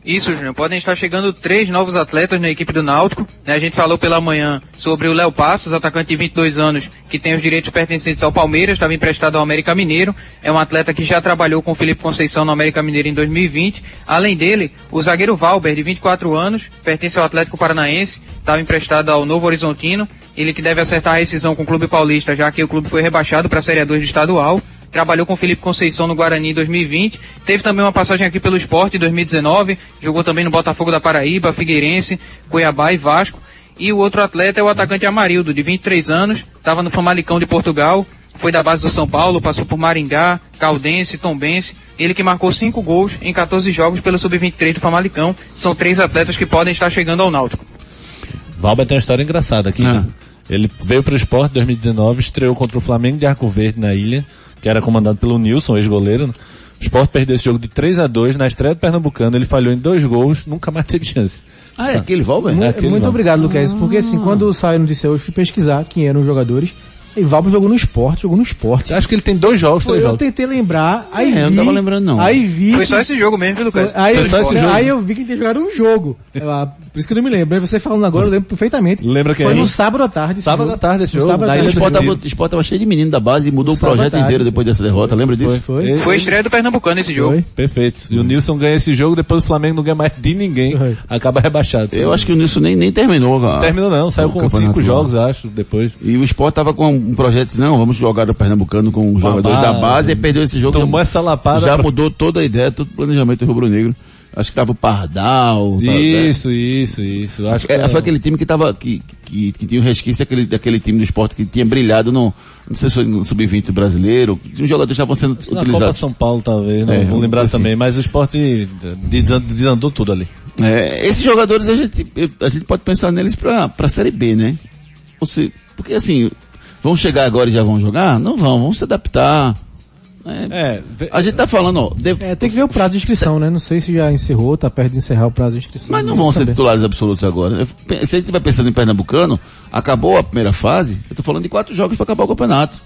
Isso, Júnior. Podem estar chegando três novos atletas na equipe do Náutico. né? A gente falou pela manhã sobre o Léo Passos, atacante de 22 anos, que tem os direitos pertencentes ao Palmeiras, estava emprestado ao América Mineiro. É um atleta que já trabalhou com o Felipe Conceição no América Mineiro em 2020. Além dele, o zagueiro Valber, de 24 anos, pertence ao Atlético Paranaense, estava emprestado ao Novo Horizontino. Ele que deve acertar a rescisão com o Clube Paulista, já que o clube foi rebaixado para a Série A2 do estadual trabalhou com o Felipe Conceição no Guarani em 2020, teve também uma passagem aqui pelo esporte em 2019, jogou também no Botafogo da Paraíba, Figueirense, Cuiabá e Vasco. E o outro atleta é o atacante Amarildo, de 23 anos, estava no Famalicão de Portugal, foi da base do São Paulo, passou por Maringá, Caldense, Tombense, ele que marcou cinco gols em 14 jogos pelo Sub-23 do Famalicão. São três atletas que podem estar chegando ao Náutico. Valber tem uma história engraçada aqui. Ah. né? Ele veio para o esporte em 2019, estreou contra o Flamengo de Arco Verde na ilha, que era comandado pelo Nilson, ex-goleiro. né? O esporte perdeu esse jogo de 3 a 2 na estreia do Pernambucano, ele falhou em dois gols, nunca mais teve chance. Ah, é aquele Valber? É aquele muito obrigado, Lucas. Porque assim, quando saiu a notícia hoje, fui pesquisar quem eram os jogadores. E Valbo jogou no esporte, jogou no esporte. Acho que ele tem dois jogos, três eu jogos. tentei lembrar, aí É, eu não vi, tava lembrando, não. Aí vi. Foi que- só esse jogo mesmo, viu, Lucas? Aí, Foi só esse jogo. aí eu vi que ele tinha jogado um jogo. Por isso que eu não me lembro. Aí você falando agora, eu lembro perfeitamente. Lembra que Foi é no sábado à tarde. Sábado à tarde jogo, sábado na O do esporte, Retiro. tava, o esporte tava cheio de menino da base e mudou o Sábado projeto tarde. inteiro depois dessa derrota, lembra disso? Foi. Foi a estreia do Pernambucano esse jogo. Foi. Perfeito. E o Nilson ganha esse jogo, depois o Flamengo não ganha mais de ninguém. Foi. Acaba rebaixado. Eu acho que o Nilson nem, nem terminou. a- Terminou não, saiu com cinco jogos, acho, depois. E o esporte tava com um projeto, disse, não, vamos jogar o Pernambucano com os jogadores da base. e perdeu esse jogo. Tomou essa lapada Já pra- mudou toda a ideia, todo o planejamento do rubro-negro. Acho que tava o Pardal. tá- Isso, isso, isso. Acho que É, foi aquele time que tava, que, que, que tinha o resquício daquele, daquele time do esporte que tinha brilhado no, não sei se foi no Sub-20 brasileiro, os jogadores estavam sendo Na Copa utilizados. São Paulo, talvez, não É, vou lembrar assim. também, mas o esporte desan- desandou tudo ali. É, esses jogadores a gente, a gente pode pensar neles pra, pra Série B, né? Ou se, porque assim, vão chegar agora e já vão jogar? Não vão, vão se adaptar. É, É, A gente tá falando, ó, deve- É, tem que ver o prazo de inscrição, né? Não sei se já encerrou, tá perto de encerrar o prazo de inscrição. mas não vão ser saber. titulares absolutos agora. Se a gente vai pensando em Pernambucano, acabou a primeira fase, eu tô falando de quatro jogos para acabar o campeonato.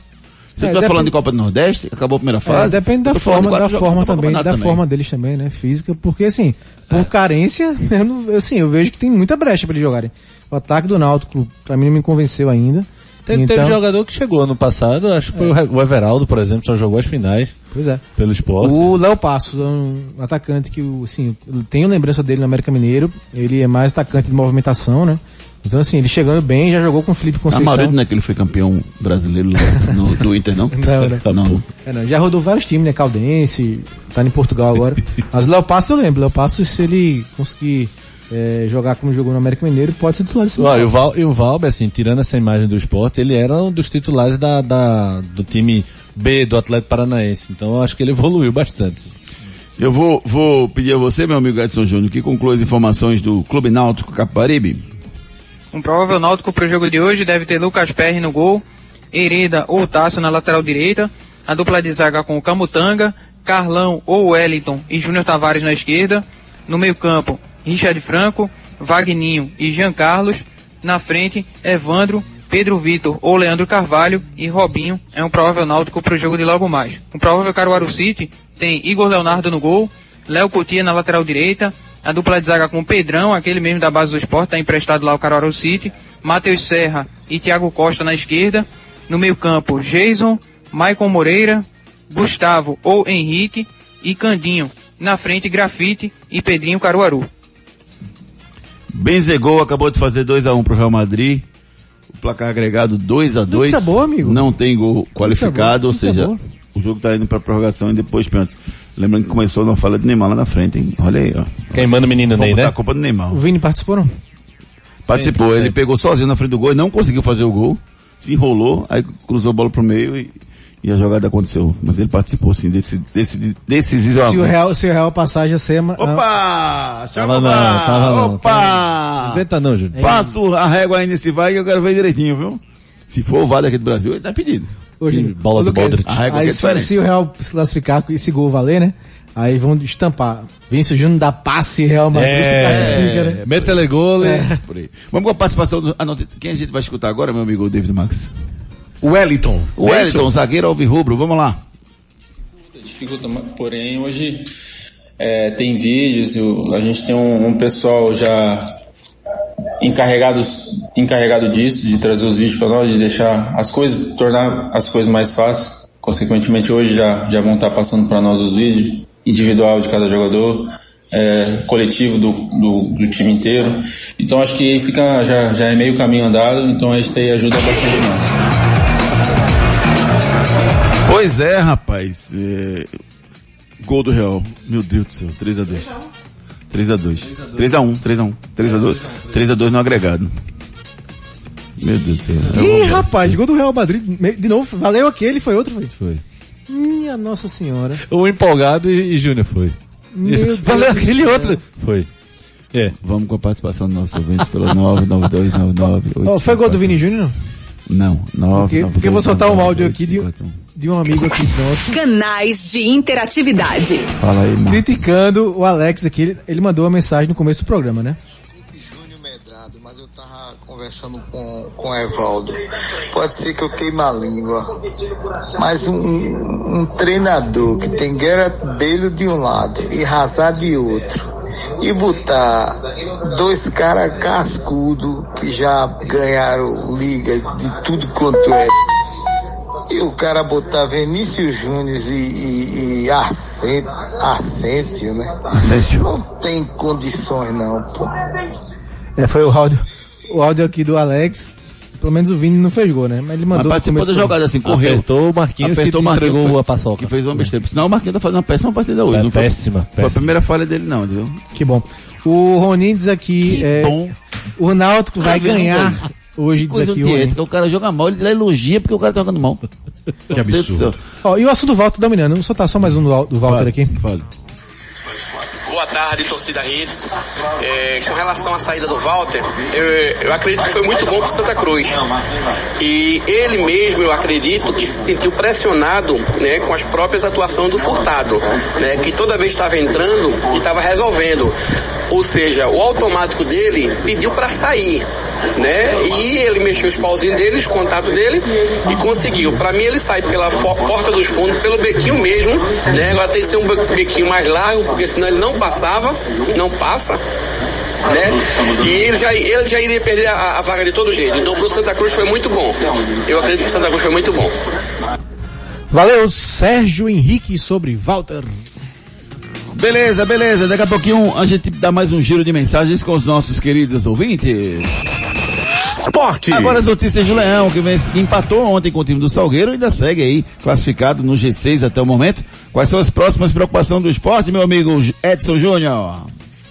Se É, depende- falando de Copa do Nordeste, acabou a primeira É, fase. depende da forma, de da forma também, da campeonato forma deles também, né? Física, porque assim, por carência, eu não, eu, assim, eu vejo que tem muita brecha pra eles jogarem. O ataque do Náutico, pra mim, não me convenceu ainda. Teve, Então- teve jogador que chegou ano passado, acho que foi o Re- o Everaldo, por exemplo, só jogou as finais Pois é. pelo esporte. O Léo Passos é um atacante que, assim, eu tenho lembrança dele no América Mineiro. Ele é mais atacante de movimentação, né? Então, assim, ele chegando bem, já jogou com o Felipe A Conceição. maioria não é que ele foi campeão brasileiro no, do Inter, não? Não, né? Não. É, não, já rodou vários times, né? Caldense, tá em Portugal agora. Mas o Léo Passos eu lembro. O Léo Passos, se ele conseguir é, jogar como jogou no América Mineiro, pode ser titular desse e o. Val, e o Valber, assim, tirando essa imagem do esporte, ele era um dos titulares da, da- do time B do Atlético Paranaense. Então eu acho que ele evoluiu bastante. Eu vou, vou pedir a você, meu amigo Edson Júnior, que conclua as informações do Clube Náutico Caparibe. Um provável náutico para o jogo de hoje deve ter Lucas Perry no gol, Hereda ou Tássio na lateral direita, a dupla de zaga com Camutanga, Carlão ou Wellington e Júnior Tavares na esquerda, no meio campo, Richard Franco, Vagninho e Jean Carlos, na frente, Evandro, Pedro Vitor ou Leandro Carvalho e Robinho é um provável náutico para o jogo de logo mais. Um provável Caruaru City tem Igor Leonardo no gol, Léo Coutinho na lateral direita, a dupla de zaga com Pedrão, aquele mesmo da base do esporte, está emprestado lá ao Caruaru City, Matheus Serra e Thiago Costa na esquerda, no meio campo, Jason, Maicon Moreira, Gustavo ou Henrique e Candinho, na frente Grafite e Pedrinho Caruaru. Benzegol acabou de fazer 2x1 pro Real Madrid. O placar agregado 2x2. Notícia boa, amigo. Não tem gol qualificado, ou notícia seja, boa. o jogo tá indo pra prorrogação e depois pênaltis. Lembrando que começou na fala de Neymar lá na frente, hein? Olha aí, ó. Queimando o menino Vamos Ney, né? a culpa do Neymar. O Vini participou, não? Participou, Sempre, ele sempre. pegou sozinho na frente do gol e não conseguiu fazer o gol. Se enrolou, aí cruzou a bola pro meio e, e a jogada aconteceu. Mas ele participou, sim, desse, desse, decisivamente. Se o Real, se o Real passar, já sei... Opa! Chama Tava não, lá! tava não. Opa! Inventa não, Júnior. Passo a régua aí nesse vai que eu quero ver direitinho, viu? Se for o VAR daqui do Brasil, ele tá pedido. Hoje, Que bola do régua Aí aqui é se, se o Real se classificar com esse gol valer, né? Aí vão estampar. Vinícius Júnior dá passe Real Madrid se classifica, né? É, metelegole. Por aí. Vamos com a participação do... Ah, não, quem a gente vai escutar agora, meu amigo David Max? Wellington. O Wellington, zagueiro alvirrubro, vamos lá. dificulta, ma- porém hoje é, tem vídeos, o- a gente tem um, um pessoal já encarregados, encarregado disso, de trazer os vídeos para nós, de deixar as coisas, tornar as coisas mais fáceis. Consequentemente hoje já, já vão estar passando para nós os vídeos individual de cada jogador, é, coletivo do, do, do time inteiro. Então acho que fica, já, já é meio caminho andado, então isso aí ajuda bastante nós. Pois é, rapaz. É... Gol do Real. Meu Deus do céu. 3x2. 3x2. 3x1, 3x1. 3x2. 3x2 no agregado. Meu Deus do céu. Eu Ih, vou- rapaz, gol do Real Madrid. De novo, valeu aquele, foi outro, foi? Foi. Minha Nossa Senhora. O empolgado e, e Júnior foi. Meu Deus Valeu aquele céu. outro. Foi. É. Vamos com a participação do nosso ouvinte pelo 99299. Ó, foi gol do Vini Júnior, não? Não, 9. Porque- porque eu vou soltar um áudio aqui de- De um amigo aqui nosso. Canais de interatividade. Fala aí, mano. Criticando o Alex aqui. Ele, ele mandou uma mensagem no começo do programa, né? mas eu tava conversando com, com o Evaldo. Pode ser que eu queime a língua, mas um, um treinador que tem Gareth Bale de um lado e Hazard de outro, e botar dois caras cascudo que já ganharam liga de tudo quanto é. E o cara botar Vinícius Júnior e, e, e né? Não tem condições não, pô. É, foi o áudio, o áudio aqui do Alex. Pelo menos o Vini não fez gol, né? Mas ele Mas mandou no participou da jogada assim, correu. Apertou o Marquinhos Apertou que o Marquinhos, entregou foi- a paçoca. Que fez uma besteira. Por sinal, o Marquinhos tá fazendo uma péssima partida hoje. É, não foi- péssima, Foi a péssima. primeira falha dele não, entendeu? Que bom. O Ronin diz aqui, é, bom. o Náutico vai Ah, vendo, ganhar hoje, diz Coisa aqui o Ronin. antiética, o cara joga mal, ele elogia porque o cara tá jogando mal. Que absurdo. Ó, e o assunto do Walter dominando. Vamos soltar só mais um do, do Walter aqui. Fale. Boa tarde, torcida Redes. É, com relação à saída do Walter, eu, eu acredito que foi muito bom para Santa Cruz. E ele mesmo, eu acredito, que se sentiu pressionado né, com as próprias atuações do Furtado, né, que toda vez estava entrando e estava resolvendo. Ou seja, o automático dele pediu para sair. Né? E ele mexeu os pauzinhos dele, os contatos dele e conseguiu. Para mim ele sai pela porta dos fundos, pelo bequinho mesmo, né? Agora tem que ser um bequinho mais largo, porque senão ele não passava, não passa. Né? E ele já, ele já iria perder a, a vaga de todo jeito. Então pro Santa Cruz foi muito bom. Eu acredito que o Santa Cruz foi muito bom. Valeu, Sérgio Henrique sobre Walter. Beleza, beleza. Daqui a pouquinho a gente dá mais um giro de mensagens com os nossos queridos ouvintes. Esporte. Agora as notícias do Leão, que, empatou ontem com o time do Salgueiro e ainda segue aí, classificado no G6 até o momento. Quais são as próximas preocupações do esporte, meu amigo Edson Júnior?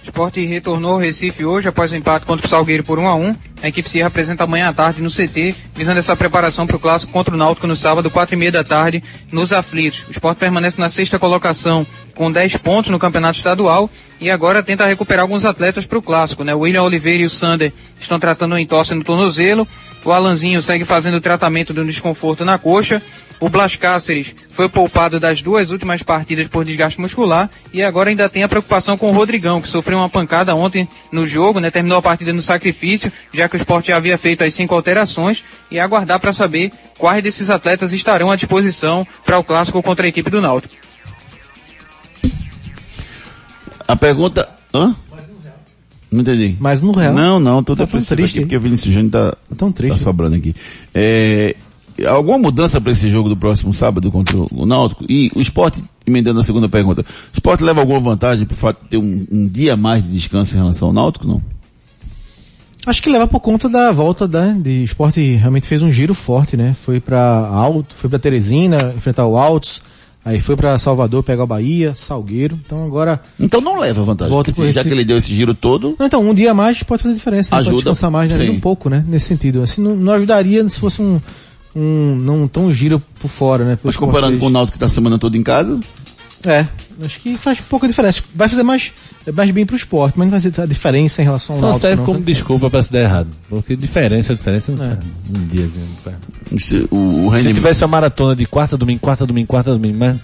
Esporte retornou ao Recife hoje após o empate contra o Salgueiro por 1 a 1 A equipe se apresenta amanhã à tarde no CT, visando essa preparação para o clássico contra o Náutico no sábado, 4 e meia da tarde, nos aflitos. O esporte permanece na sexta colocação com 10 pontos no campeonato estadual e agora tenta recuperar alguns atletas para o clássico, né? O William Oliveira e o Sander estão tratando um entorse no tornozelo, o Alanzinho segue fazendo o tratamento do desconforto na coxa, o Blas Cáceres foi poupado das duas últimas partidas por desgaste muscular e agora ainda tem a preocupação com o Rodrigão, que sofreu uma pancada ontem no jogo, né? Terminou a partida no sacrifício, já que o esporte já havia feito as cinco alterações e aguardar para saber quais desses atletas estarão à disposição para o clássico contra a equipe do Náutico. A pergunta. Hã? Não entendi. Mais um real. Não, não, tô Tá tão triste, aqui, porque o Vinícius Júnior tá, tão triste. tá sobrando aqui. É, alguma mudança para esse jogo do próximo sábado contra o Náutico? E o esporte, emendando a segunda pergunta, o esporte leva alguma vantagem por fato de ter um, um dia mais de descanso em relação ao Náutico, não? Acho que leva por conta da volta da, de esporte, realmente fez um giro forte, né? Foi para Alto, foi para Teresina, enfrentar o Altos, aí foi para Salvador pegar o Bahia, Salgueiro, então agora... Então não leva vantagem, Volta porque já esse- que ele deu esse giro todo, Não, então, um dia a mais pode fazer diferença, né? Ajuda, pode descansar mais né? um pouco, né? Nesse sentido. Assim, não, não ajudaria se fosse um, um, não tão giro por fora, né? mas comparando com o Náutico que tá a semana toda em casa, É, acho que faz pouca diferença. Vai fazer mais, mais bem pro esporte, mas não vai ser a diferença em relação ao Só Náutico, serve não, como desculpa pra se dar errado. Porque diferença, diferença não É. faz. Um diazinho. não faz. se- o, o Se rendimento... tivesse uma maratona de quarta domingo, quarta domingo, quarta domingo, mas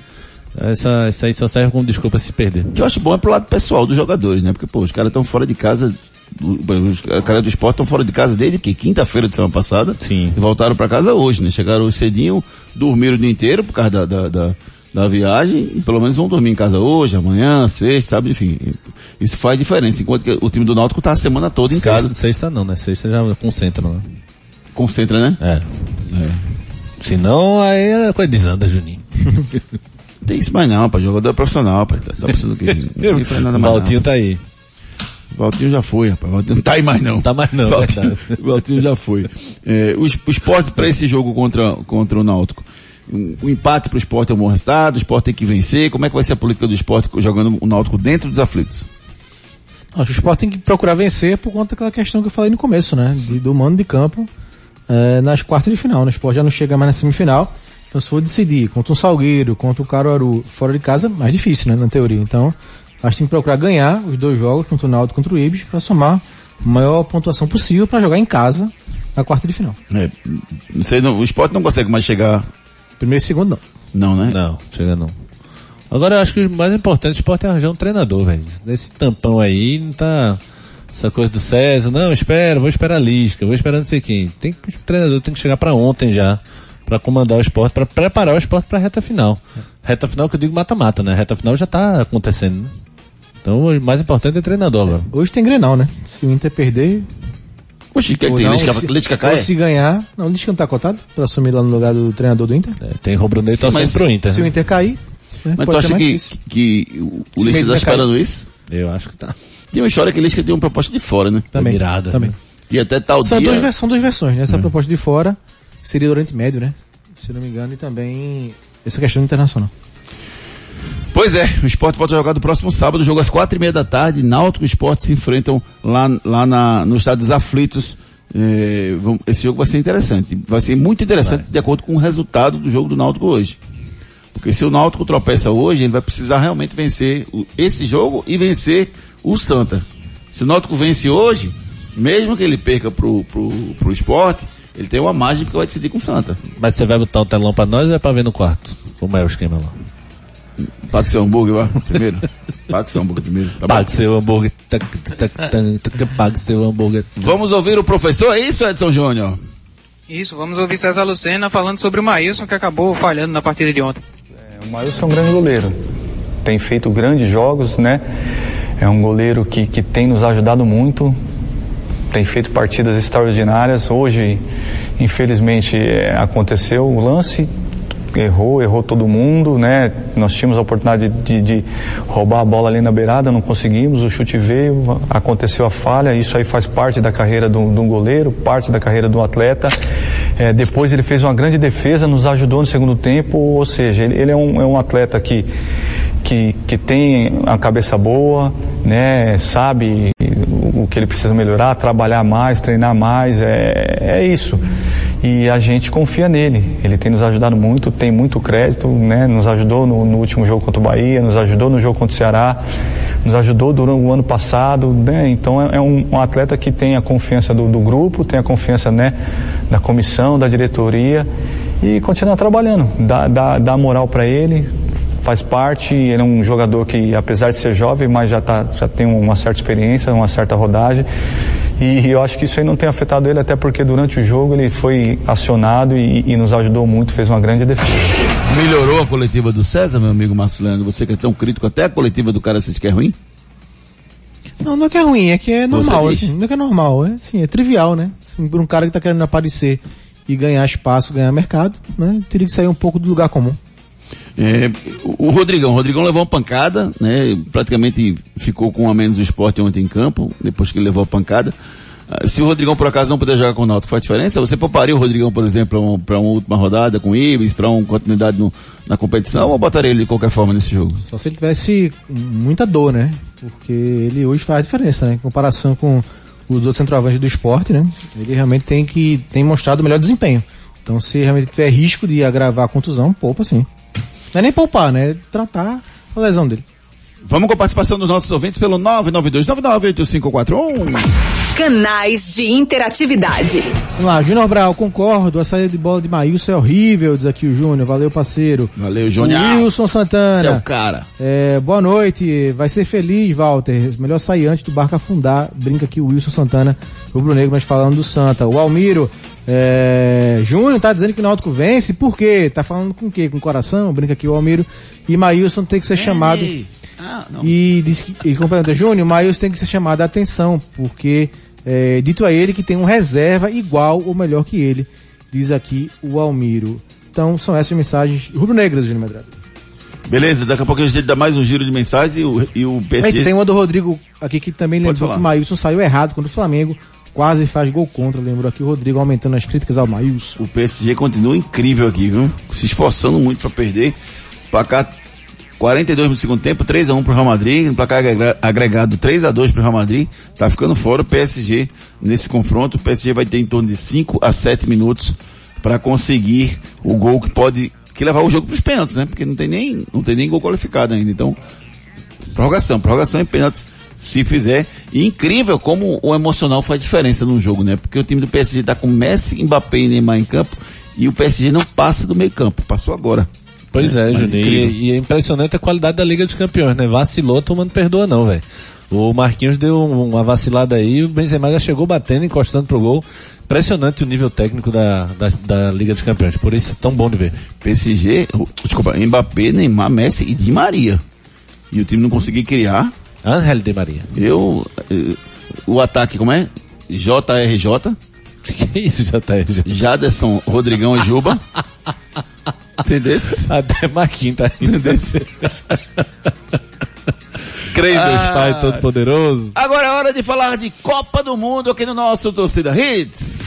essa, isso aí só serve como desculpa se perder. O que eu acho bom é pro lado pessoal dos jogadores, né? Porque, pô, os caras estão fora de casa, os caras do esporte estão fora de casa desde que? Quinta-feira de semana passada. Sim. E voltaram para casa hoje, né? Chegaram hoje cedinho, dormiram o dia inteiro por causa da, da, da, da viagem, e pelo menos vão dormir em casa hoje, amanhã, sexta, sabe? Enfim, isso faz diferença. Enquanto que o time do Náutico tá a semana toda em casa. Sexta, sexta não, né? Sexta já concentra, né? Concentra, né? É. É. Se não, aí a coisa desanda, Juninho. Não tem isso mais não, pá. Jogador é profissional, pá. Tá, tá precisando que... Não tem nada O mais Valtinho tá aí. Valtinho já foi, rapaz. Valtinho não tá aí mais não. Tá mais não, Valtinho, verdade. Valtinho já foi. É, o, o esporte para esse jogo contra, contra o Náutico. O empate para o esporte é um bom resultado, o esporte tem que vencer. Como é que vai ser a política do esporte jogando o Náutico dentro dos aflitos? Acho que o Sport tem que procurar vencer por conta daquela questão que eu falei no começo, né? De- do mando de campo eh, nas quartas de final. né? O Sport já não chega mais na semifinal. Então se for decidir contra um Salgueiro, contra o Caruaru, fora de casa, mais difícil, né? Na teoria. Então, acho que tem que procurar ganhar os dois jogos, contra o Náutico e contra o Ibis, para somar a maior pontuação possível para jogar em casa na quarta de final. É, não sei, não- o esporte não consegue mais chegar. Primeiro e segundo não. Não, né? Não, chega não. Agora eu acho que o mais importante do esporte é arranjar um treinador, velho. Nesse tampão aí, não tá essa coisa do César, não, espera, vou esperar a Lisca, vou esperar não sei quem. Tem que, o treinador tem que chegar pra ontem já, pra comandar o esporte, pra preparar o esporte pra reta final. Reta final que eu digo mata-mata, né? Reta final já tá acontecendo, né? Então o mais importante é treinador agora. Hoje tem Grenal, né? Se o Inter perder, Oxi, que ou tem? não, se- cai? se ganhar, não, o Lisca não tá cotado para assumir lá no lugar do treinador do Inter? É, tem Rubro Negro Sim, torcendo mas pro Inter. Se o né? Inter cair, né, Mas tu pode acha que, difícil. que o, o tá de esperando isso? Eu acho que tá. Tem uma história que o Lisca tem uma proposta de fora, né? Também. Mirada. também. E até tal São dia... duas, são duas versões, né? Essa proposta de fora seria do Oriente Médio, né? Se não me engano, e também essa questão internacional. Pois é, o esporte volta a jogar no próximo sábado, jogo às quatro e meia da tarde, Náutico e Esporte se enfrentam lá, lá na, no estado dos aflitos. É, vão- esse jogo vai ser interessante, vai ser muito interessante de acordo com o resultado do jogo do Náutico hoje. Porque se o Náutico tropeça hoje, ele vai precisar realmente vencer o- esse jogo e vencer o Santa. Se o Náutico vence hoje, mesmo que ele perca pro, pro, pro esporte, ele tem uma margem que vai decidir com o Santa. Mas você vai botar um telão pra nós ou é pra ver no quarto? Como é o esquema lá? Pague seu hambúrguer lá, primeiro. Pague seu hambúrguer primeiro. Tá bom? Pague seu hambúrguer. Tac, tac, tac, Pague seu hambúrguer. Vamos ouvir o professor, é isso, Edson Júnior? Isso, vamos ouvir César Lucena falando sobre o Maílson que acabou falhando na partida de ontem. O Maílson é um grande goleiro. Tem feito grandes jogos, né? É um goleiro que, que tem nos ajudado muito. Tem feito partidas extraordinárias. Hoje, infelizmente, é, aconteceu o lance. Errou, errou todo mundo, né? Nós tínhamos a oportunidade de, de roubar a bola ali na beirada, não conseguimos, o chute veio, aconteceu a falha, isso aí faz parte da carreira de um de goleiro, parte da carreira de um atleta. É, depois ele fez uma grande defesa, nos ajudou no segundo tempo, ou seja, ele, ele é, um, é um atleta que, que, que tem a cabeça boa, né, sabe o, o que ele precisa melhorar, trabalhar mais, treinar mais, é, é isso. E a gente confia nele, ele tem nos ajudado muito, tem muito crédito, né, nos ajudou no, no último jogo contra o Bahia, nos ajudou no jogo contra o Ceará, nos ajudou durante o ano passado, né, então é, é um, um atleta que tem a confiança do, do grupo, tem a confiança, né, da comissão, da diretoria e continuar trabalhando, dá, dá, dá moral para ele, faz parte, ele é um jogador que apesar de ser jovem, mas já, tá, já tem uma certa experiência, uma certa rodagem e eu acho que isso aí não tem afetado ele até porque durante o jogo ele foi acionado e, e nos ajudou muito, fez uma grande defesa. Melhorou a coletiva do César, meu amigo Marcos Leandro? Você que é tão crítico, até a coletiva do cara você diz que é ruim? Não, não é que é ruim, é que é normal, assim, não é que é normal, é assim, é trivial, né? Assim, por um cara que tá querendo aparecer e ganhar espaço, ganhar mercado, né? Teria que sair um pouco do lugar comum. É, o Rodrigão, o Rodrigão levou uma pancada, né? Praticamente ficou com a menos o esporte ontem em campo, depois que ele levou a pancada. Ah, Se o Rodrigão por acaso não puder jogar com o Náutico, faz diferença? Você pouparia o Rodrigão, por exemplo, para uma última rodada com o Ibis, para uma continuidade no- na competição, ou botaria ele de qualquer forma nesse jogo? Só se ele tivesse muita dor, né? Porque ele hoje faz diferença, né? Em comparação com os outros centroavantes do esporte, né? Ele realmente tem que tem mostrado o melhor desempenho. Então se realmente tiver risco de agravar a contusão, poupa sim. Não é nem poupar, né? É tratar a lesão dele. Vamos com a participação dos nossos ouvintes pelo 992998541. Canais de interatividade. Vamos lá, Júnior Brau, concordo, a saída de bola de Maílson é horrível, diz aqui o Júnior, valeu parceiro. Valeu, Júnior. Wilson Santana. Você é o cara. É, boa noite, vai ser feliz, Walter. Melhor sair antes do barco afundar. Brinca aqui o Wilson Santana, rubro negro, mas falando do Santa. O Almiro, é, Júnior tá dizendo que o Náutico vence, por quê? Tá falando com o quê? Com o coração? Brinca aqui o Almiro. E Maílson tem que ser chamado. Ah, não. E diz que, e complementa, Júnior, Maílson tem que ser chamado a atenção, porque é, dito a ele que tem um reserva igual ou melhor que ele, diz aqui o Almiro. Então são essas mensagens rubro-negras, Júnior Medrado. Beleza, daqui a pouco a gente dá mais um giro de mensagens e o, e o PSG... Aí tem uma do Rodrigo aqui que também Pode lembrou falar. que o Maílson saiu errado quando o Flamengo quase faz gol contra. Lembrou aqui o Rodrigo aumentando as críticas ao Maílson. O PSG continua incrível aqui, viu? Se esforçando muito para perder. Placar 42 no segundo tempo, 3 a 1 pro Real Madrid, um placar agrega- agregado 3 a 2 pro Real Madrid. Tá ficando fora o PSG nesse confronto. O PSG vai ter em torno de 5 a 7 minutos para conseguir o gol que pode que levar o jogo para os pênaltis, né? Porque não tem nem não tem nem gol qualificado ainda. Então, prorrogação, prorrogação e pênaltis se fizer. E incrível como o emocional faz diferença no jogo, né? Porque o time do PSG tá com Messi, Mbappé e Neymar em campo e o PSG não passa do meio campo, passou agora. Pois é, Mas Juninho. E, e é impressionante a qualidade da Liga dos Campeões, né? Vacilou, tomando perdoa não, velho. O Marquinhos deu um- uma vacilada aí, o Benzema já chegou batendo, encostando pro gol. Impressionante o nível técnico da, da, da Liga dos Campeões, por isso é tão bom de ver. PSG, desculpa, Mbappé, Neymar, Messi e Di Maria. E o time não conseguiu criar. Angel Di Maria. Eu, eh, o ataque, como é? JRJ. Que isso, JRJ? Jaderson, Rodrigão e Juba. Entendeu? Até Marquinhos tá Entendeu? Creio Deus Ah. Pai Todo-Poderoso. Agora é hora de falar de Copa do Mundo aqui no nosso Torcida Hits.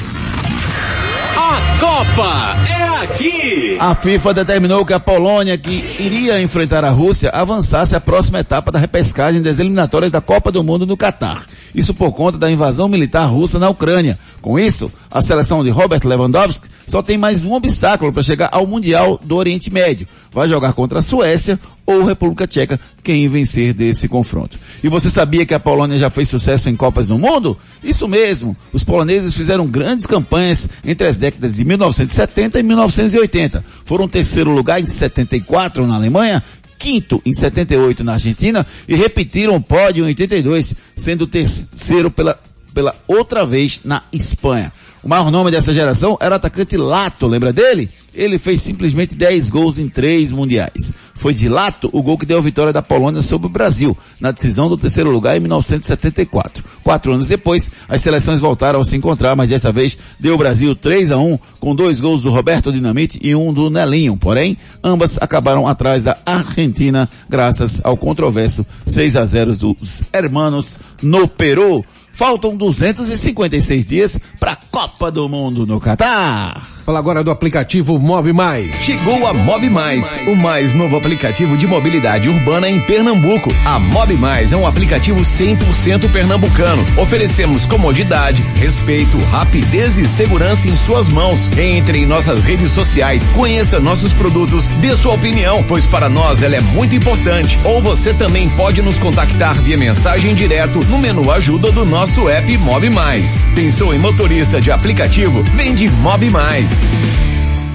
A Copa é aqui. A FIFA determinou que a Polônia, que iria enfrentar a Rússia, avançasse à próxima etapa da repescagem das eliminatórias da Copa do Mundo no Catar. Isso por conta da invasão militar russa na Ucrânia. Com isso, a seleção de Robert Lewandowski só tem mais um obstáculo para chegar ao Mundial do Oriente Médio. Vai jogar contra a Suécia ou República Tcheca, quem vencer desse confronto. E você sabia que a Polônia já fez sucesso em Copas do Mundo? Isso mesmo. Os poloneses fizeram grandes campanhas entre as décadas de 1970 e 1980. Foram terceiro lugar em 74 na Alemanha, quinto em 78 na Argentina e repetiram o pódio em 82, sendo terceiro pela, pela outra vez na Espanha. O maior nome dessa geração era o atacante Lato, lembra dele? Ele fez simplesmente 10 gols em 3 mundiais. Foi de Lato o gol que deu a vitória da Polônia sobre o Brasil, na decisão do terceiro lugar em 1974. Quatro anos depois, as seleções voltaram a se encontrar, mas dessa vez deu o Brasil 3 a 1 com dois gols do Roberto Dinamite e um do Nelinho. Porém, ambas acabaram atrás da Argentina, graças ao controverso 6 a 0 dos hermanos no Peru. Faltam 256 dias para a Copa do Mundo no Catar. Fala agora do aplicativo Mob Mais. Chegou a Mob Mais, o mais novo aplicativo de mobilidade urbana em Pernambuco. A Mob Mais é um aplicativo 100% pernambucano. Oferecemos comodidade, respeito, rapidez e segurança em suas mãos. Entre em nossas redes sociais, conheça nossos produtos, dê sua opinião, pois para nós ela é muito importante. Ou você também pode nos contactar via mensagem direto no menu ajuda do nosso app Mob Mais. Pensou em motorista de aplicativo? Vem de Mob Mais.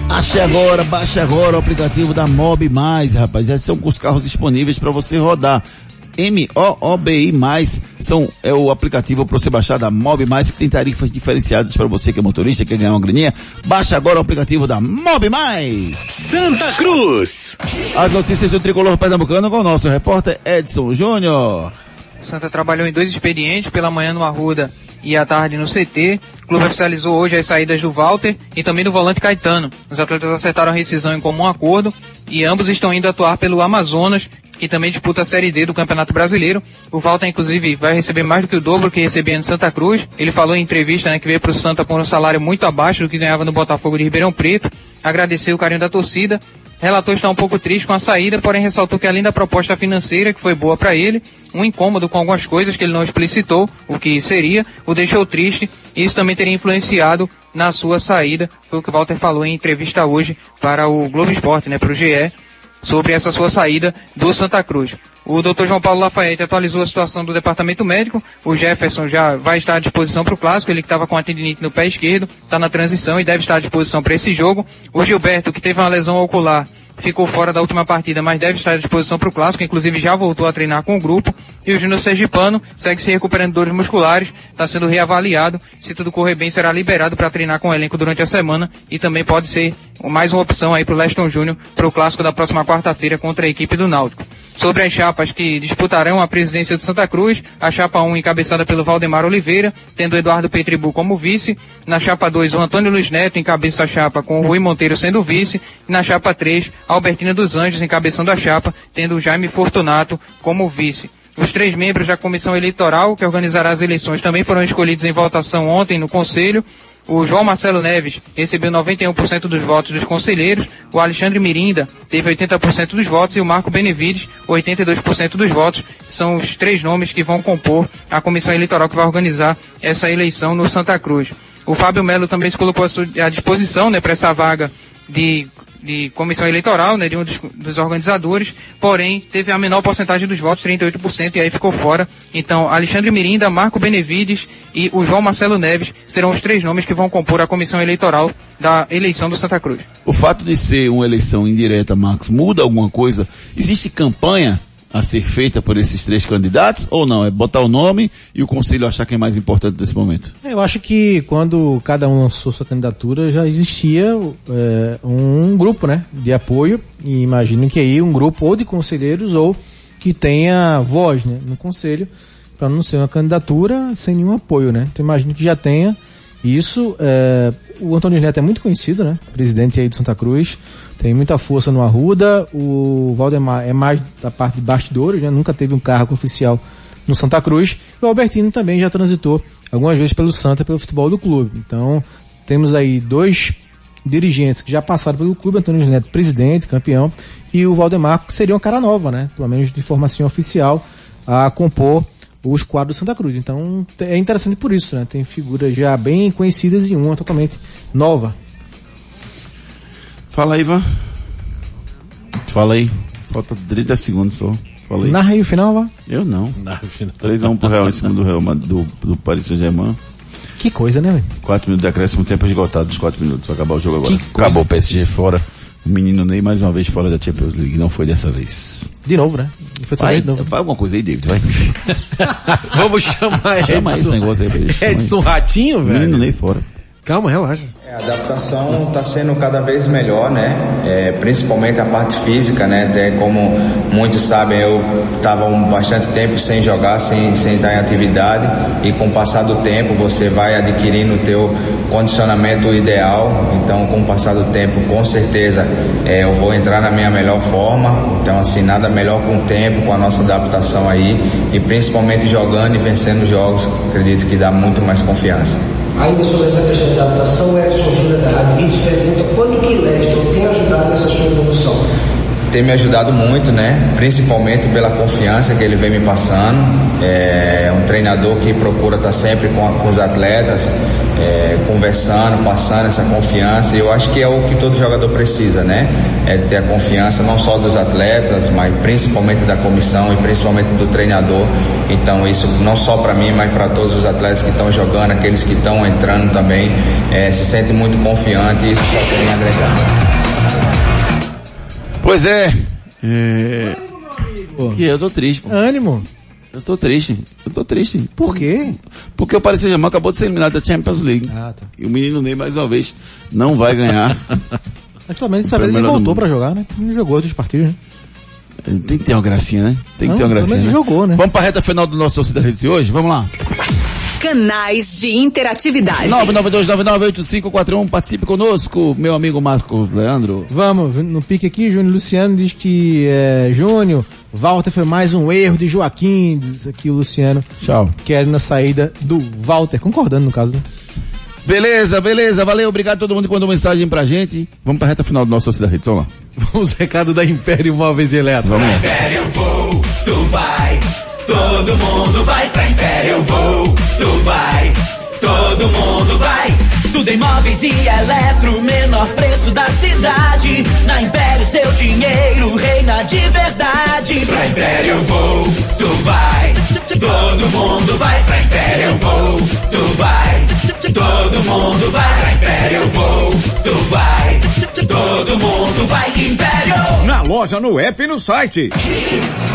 Baixe agora, baixe agora o aplicativo da Mob Mais, rapaz. Já são com os carros disponíveis para você rodar. M-O-O-B-I mais são, é o aplicativo para você baixar da Mob Mais que tem tarifas diferenciadas para você que é motorista, quer ganhar uma graninha. Baixa agora o aplicativo da Mob Mais. Santa Cruz. As notícias do tricolor pernambucano com o nosso repórter Edson Júnior. O Santa trabalhou em dois expedientes, pela manhã no Arruda e à tarde no CT. Clube oficializou hoje as saídas do Walter e também do volante Caetano. Os atletas acertaram a rescisão em comum acordo e ambos estão indo atuar pelo Amazonas, que também disputa a Série D do Campeonato Brasileiro. O Walter, inclusive, vai receber mais do que o dobro que recebia no Santa Cruz. Ele falou em entrevista né, que veio para o Santa por um salário muito abaixo do que ganhava no Botafogo de Ribeirão Preto. Agradeceu o carinho da torcida relatou estar um pouco triste com a saída, porém ressaltou que além da proposta financeira, que foi boa para ele, um incômodo com algumas coisas que ele não explicitou, o que seria, o deixou triste, e isso também teria influenciado na sua saída, foi o que o Walter falou em entrevista hoje para o Globo Esporte, né, para o GE, sobre essa sua saída do Santa Cruz. O Dr. João Paulo Lafayette atualizou a situação do departamento médico. O Jefferson já vai estar à disposição para o clássico. Ele que estava com a tendinite no pé esquerdo, está na transição e deve estar à disposição para esse jogo. O Gilberto, que teve uma lesão ocular, ficou fora da última partida, mas deve estar à disposição para o clássico, inclusive já voltou a treinar com o grupo. E o Júnior Sergipano segue se recuperando dores musculares, está sendo reavaliado. Se tudo correr bem, será liberado para treinar com o elenco durante a semana e também pode ser mais uma opção aí para o Leston Júnior para o clássico da próxima quarta-feira contra a equipe do Náutico. Sobre as chapas que disputarão a presidência do Santa Cruz, a chapa 1 encabeçada pelo Valdemar Oliveira, tendo Eduardo Petribu como vice. Na chapa 2, o Antônio Luiz Neto encabeça a chapa com o Rui Monteiro sendo vice. E na chapa 3, a Albertina dos Anjos encabeçando a chapa, tendo Jaime Fortunato como vice. Os três membros da comissão eleitoral que organizará as eleições também foram escolhidos em votação ontem no Conselho. O João Marcelo Neves recebeu 91% dos votos dos conselheiros, o Alexandre Mirinda teve 80% dos votos e o Marco Benevides 82% dos votos. São os três nomes que vão compor a comissão eleitoral que vai organizar essa eleição no Santa Cruz. O Fábio Melo também se colocou à disposição né, para essa vaga de de comissão eleitoral, né, de um dos, dos, organizadores, porém teve a menor porcentagem dos votos, 38%, e aí ficou fora. Então, Alexandre Mirinda, Marco Benevides e o João Marcelo Neves serão os três nomes que vão compor a comissão eleitoral da eleição do Santa Cruz. O fato de ser uma eleição indireta, Marcos, muda alguma coisa? Existe campanha a ser feita por esses três candidatos ou não? É botar o nome e o conselho achar quem é mais importante nesse momento? Eu acho que quando cada um lançou sua candidatura já existia é, um grupo, né, de apoio e imagino que aí um grupo ou de conselheiros ou que tenha voz, né, no conselho para não ser uma candidatura sem nenhum apoio, né? Então imagino que já tenha isso. É, o Antônio Neto é muito conhecido, né? Presidente aí de Santa Cruz tem muita força no Arruda. O Valdemar é mais da parte de bastidores, né? Nunca teve um cargo oficial no Santa Cruz. E o Albertino também já transitou algumas vezes pelo Santa, pelo futebol do clube. Então, temos aí dois dirigentes que já passaram pelo clube, Antônio Neto, presidente, campeão, e o Valdemar, que seria uma cara nova, né? Pelo menos de formação oficial, a compor os quadros do Santa Cruz. Então, é interessante por isso, né? Tem figuras já bem conhecidas e uma totalmente nova Fala aí, Ivan. Fala aí. Falta 30 segundos só. Fala aí. Narra aí o final, vá. Eu não. Narra o final. 3x1 pro Real em cima do Real do, do Paris Saint-Germain. Que coisa, né, velho? 4 minutos de acréscimo, tempo esgotado dos 4 minutos. Vai acabar o jogo agora. Acabou o PSG fora. O menino Ney mais uma vez fora da Champions League. Não foi dessa vez. De novo, né? Foi Vai, vez de novo. faz alguma coisa aí, David. Vai. Vamos chamar Chama esse Edson. negócio aí pra ele. Chama Edson. Ratinho, velho. Menino Ney fora. Calma, relaxa. A adaptação está sendo cada vez melhor, né? É, principalmente a parte física, né? Até como muitos sabem, eu estava um bastante tempo sem jogar, sem, sem estar em atividade e com o passar do tempo você vai adquirindo o teu condicionamento ideal. Então, com o passar do tempo, com certeza é, eu vou entrar na minha melhor forma. Então, assim, nada melhor com o tempo, com a nossa adaptação aí e principalmente jogando e vencendo jogos, acredito que dá muito mais confiança. Ainda sobre essa questão de adaptação, Edson Júnior da Rádio Hits pergunta quanto que Leston tem ajudado nessa sua evolução. Tem me ajudado muito, né? Principalmente pela confiança que ele vem me passando. É um treinador que procura estar sempre com, a- com os atletas, é, conversando, passando essa confiança. E eu acho que é o que todo jogador precisa, né? É ter a confiança não só dos atletas, mas principalmente da comissão e principalmente do treinador. Então isso não só para mim, mas para todos os atletas que estão jogando, aqueles que estão entrando também, é, se sentem muito confiantes e isso só tem a agregar. Pois é. é... Que eu tô triste, pô. Ânimo. Eu tô triste. Eu tô triste. Por quê? Porque o Paris Saint-Germain acabou de ser eliminado da Champions League. Ah, tá. E o menino Ney, mais uma vez, não vai ganhar. Mas pelo menos dessa vez ele voltou pra jogar, né? Ele jogou outros partidos, né? Tem que ter uma gracinha, né? Tem que Não, ter uma gracinha. Né? jogou, né? Vamos pra reta final do nosso Torcida Rede hoje? Vamos lá. Canais de interatividade. 992998541, participe conosco, meu amigo Marcos Leandro. Vamos, no pique aqui, Júnior Luciano diz que é, Júnior, Walter foi mais um erro de Joaquim, diz aqui o Luciano. Tchau. Querendo a saída do Walter, concordando no caso, né? Beleza, beleza, valeu, obrigado a todo mundo que mandou mensagem pra gente. Vamos pra reta final do nosso Torcida Rede, vamos lá. Vamos recado da Império Móveis e Eletro. Vamos nessa. Império Voo, tu vai. Todo mundo vai pra Império Voo, tu vai. Todo mundo vai. Tudo em móveis e eletro, menor preço da cidade. Na Império seu dinheiro reina de verdade. Pra Império Voo, tu vai. Todo mundo vai pra Império Voo, tu vai. Todo mundo vai pra Império Voo, tu vai. Todo mundo vai Império. Na loja, no app e no site.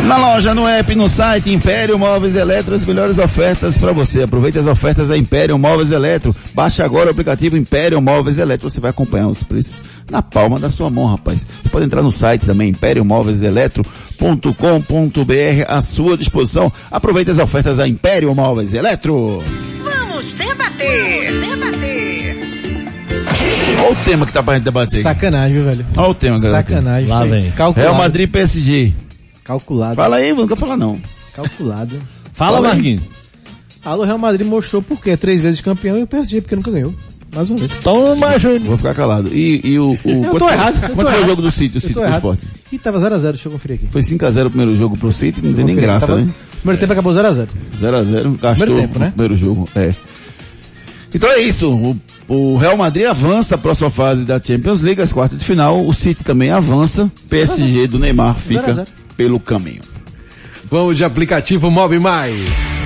Na loja, no app, no site Império Móveis Eletro, as melhores ofertas para você. Aproveite as ofertas da Império Móveis Eletro. Baixe agora o aplicativo Império Móveis Eletro. Você vai acompanhar os preços na palma da sua mão, rapaz. Você pode entrar no site também, impériomóveiseletro.com.br à sua disposição. Aproveite as ofertas da Império Móveis Eletro. Vamos debater. Vamos debater. Olha o tema que tá pra gente debater. Sacanagem, viu, velho? Olha o tema, galera. Sacanagem. Lá vem. Calculado. Real Madrid PSG. Calculado. Fala aí, não quero falar não. Calculado. Fala, Fala. Marquinhos. Alô, Real Madrid mostrou por quê? Três vezes campeão e o PSG porque nunca ganhou. Mais uma vez. Toma, Júnior. Vou ficar calado. E, e o, o Eu quanto tô foi- errado. Quanto foi o jogo do City, o City do. Sport? Ih, tava 0x0, deixa eu conferir aqui. Foi 5x0 o primeiro jogo pro City, não tem nem graça, tava- né? Primeiro tempo acabou 0x0. 0x0, gastou Primeiro tempo, né? o primeiro jogo. É. Então é isso. O, o Real Madrid avança a próxima fase da Champions League, as quartas de final. O City também avança. PSG do Neymar fica 0 a 0. pelo caminho. Vamos de aplicativo Mob Mais.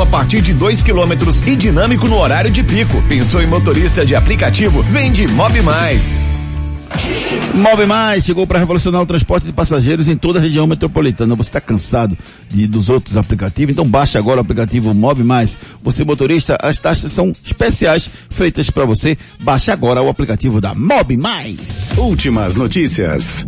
a partir de 2 quilômetros e dinâmico no horário de pico. Pensou em motorista de aplicativo? Vem de Mob Mais. Move Mais chegou para revolucionar o transporte de passageiros em toda a região metropolitana. Você está cansado de, dos outros aplicativos? Então baixe agora o aplicativo Move Mais. Você motorista, as taxas são especiais feitas para você. Baixe agora o aplicativo da Mob Mais. Últimas notícias.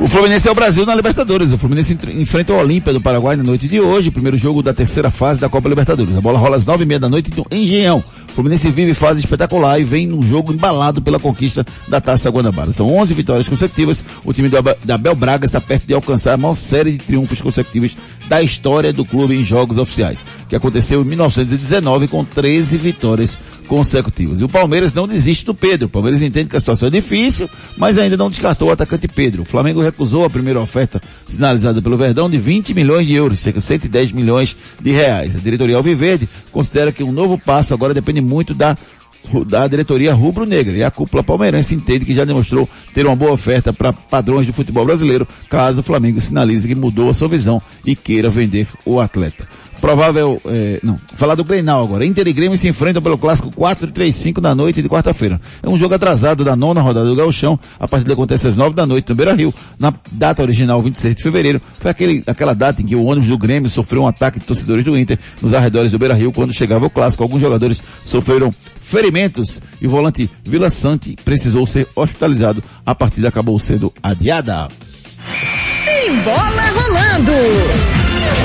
O Fluminense é o Brasil na Libertadores. O Fluminense enfrenta o Olímpia do Paraguai na noite de hoje, primeiro jogo da terceira fase da Copa Libertadores. A bola rola às nove e meia da noite em Engenhão. Fluminense vive fase espetacular e vem num jogo embalado pela conquista da Taça Guanabara. São 11 vitórias consecutivas. O time da Abel Braga está perto de alcançar a maior série de triunfos consecutivos da história do clube em jogos oficiais, que aconteceu em 1919 com 13 vitórias consecutivas. E o Palmeiras não desiste do Pedro. O Palmeiras entende que a situação é difícil, mas ainda não descartou o atacante Pedro. O Flamengo recusou a primeira oferta sinalizada pelo Verdão de 20 milhões de euros, cerca de 110 milhões de reais. A diretoria Alviverde considera que um novo passo agora depende muito da da diretoria rubro-negra e a cúpula palmeirense entende que já demonstrou ter uma boa oferta para padrões do futebol brasileiro, caso o Flamengo sinalize que mudou a sua visão e queira vender o atleta. Provável, eh, não, falar do Grenal agora. Inter e Grêmio se enfrentam pelo clássico 4 e 3 5 da noite de quarta-feira. É um jogo atrasado da nona rodada do Gauchão. A partida acontece às 9 da noite no Beira-Rio. Na data original, 26 de fevereiro, foi aquele, aquela data em que o ônibus do Grêmio sofreu um ataque de torcedores do Inter nos arredores do Beira-Rio quando chegava o clássico. Alguns jogadores sofreram ferimentos e o volante Vila Sante precisou ser hospitalizado. A partida acabou sendo adiada. Tem bola rolando.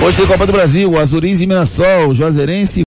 Hoje tem Copa do Brasil, Azuriz e Mirassol, Juazeirense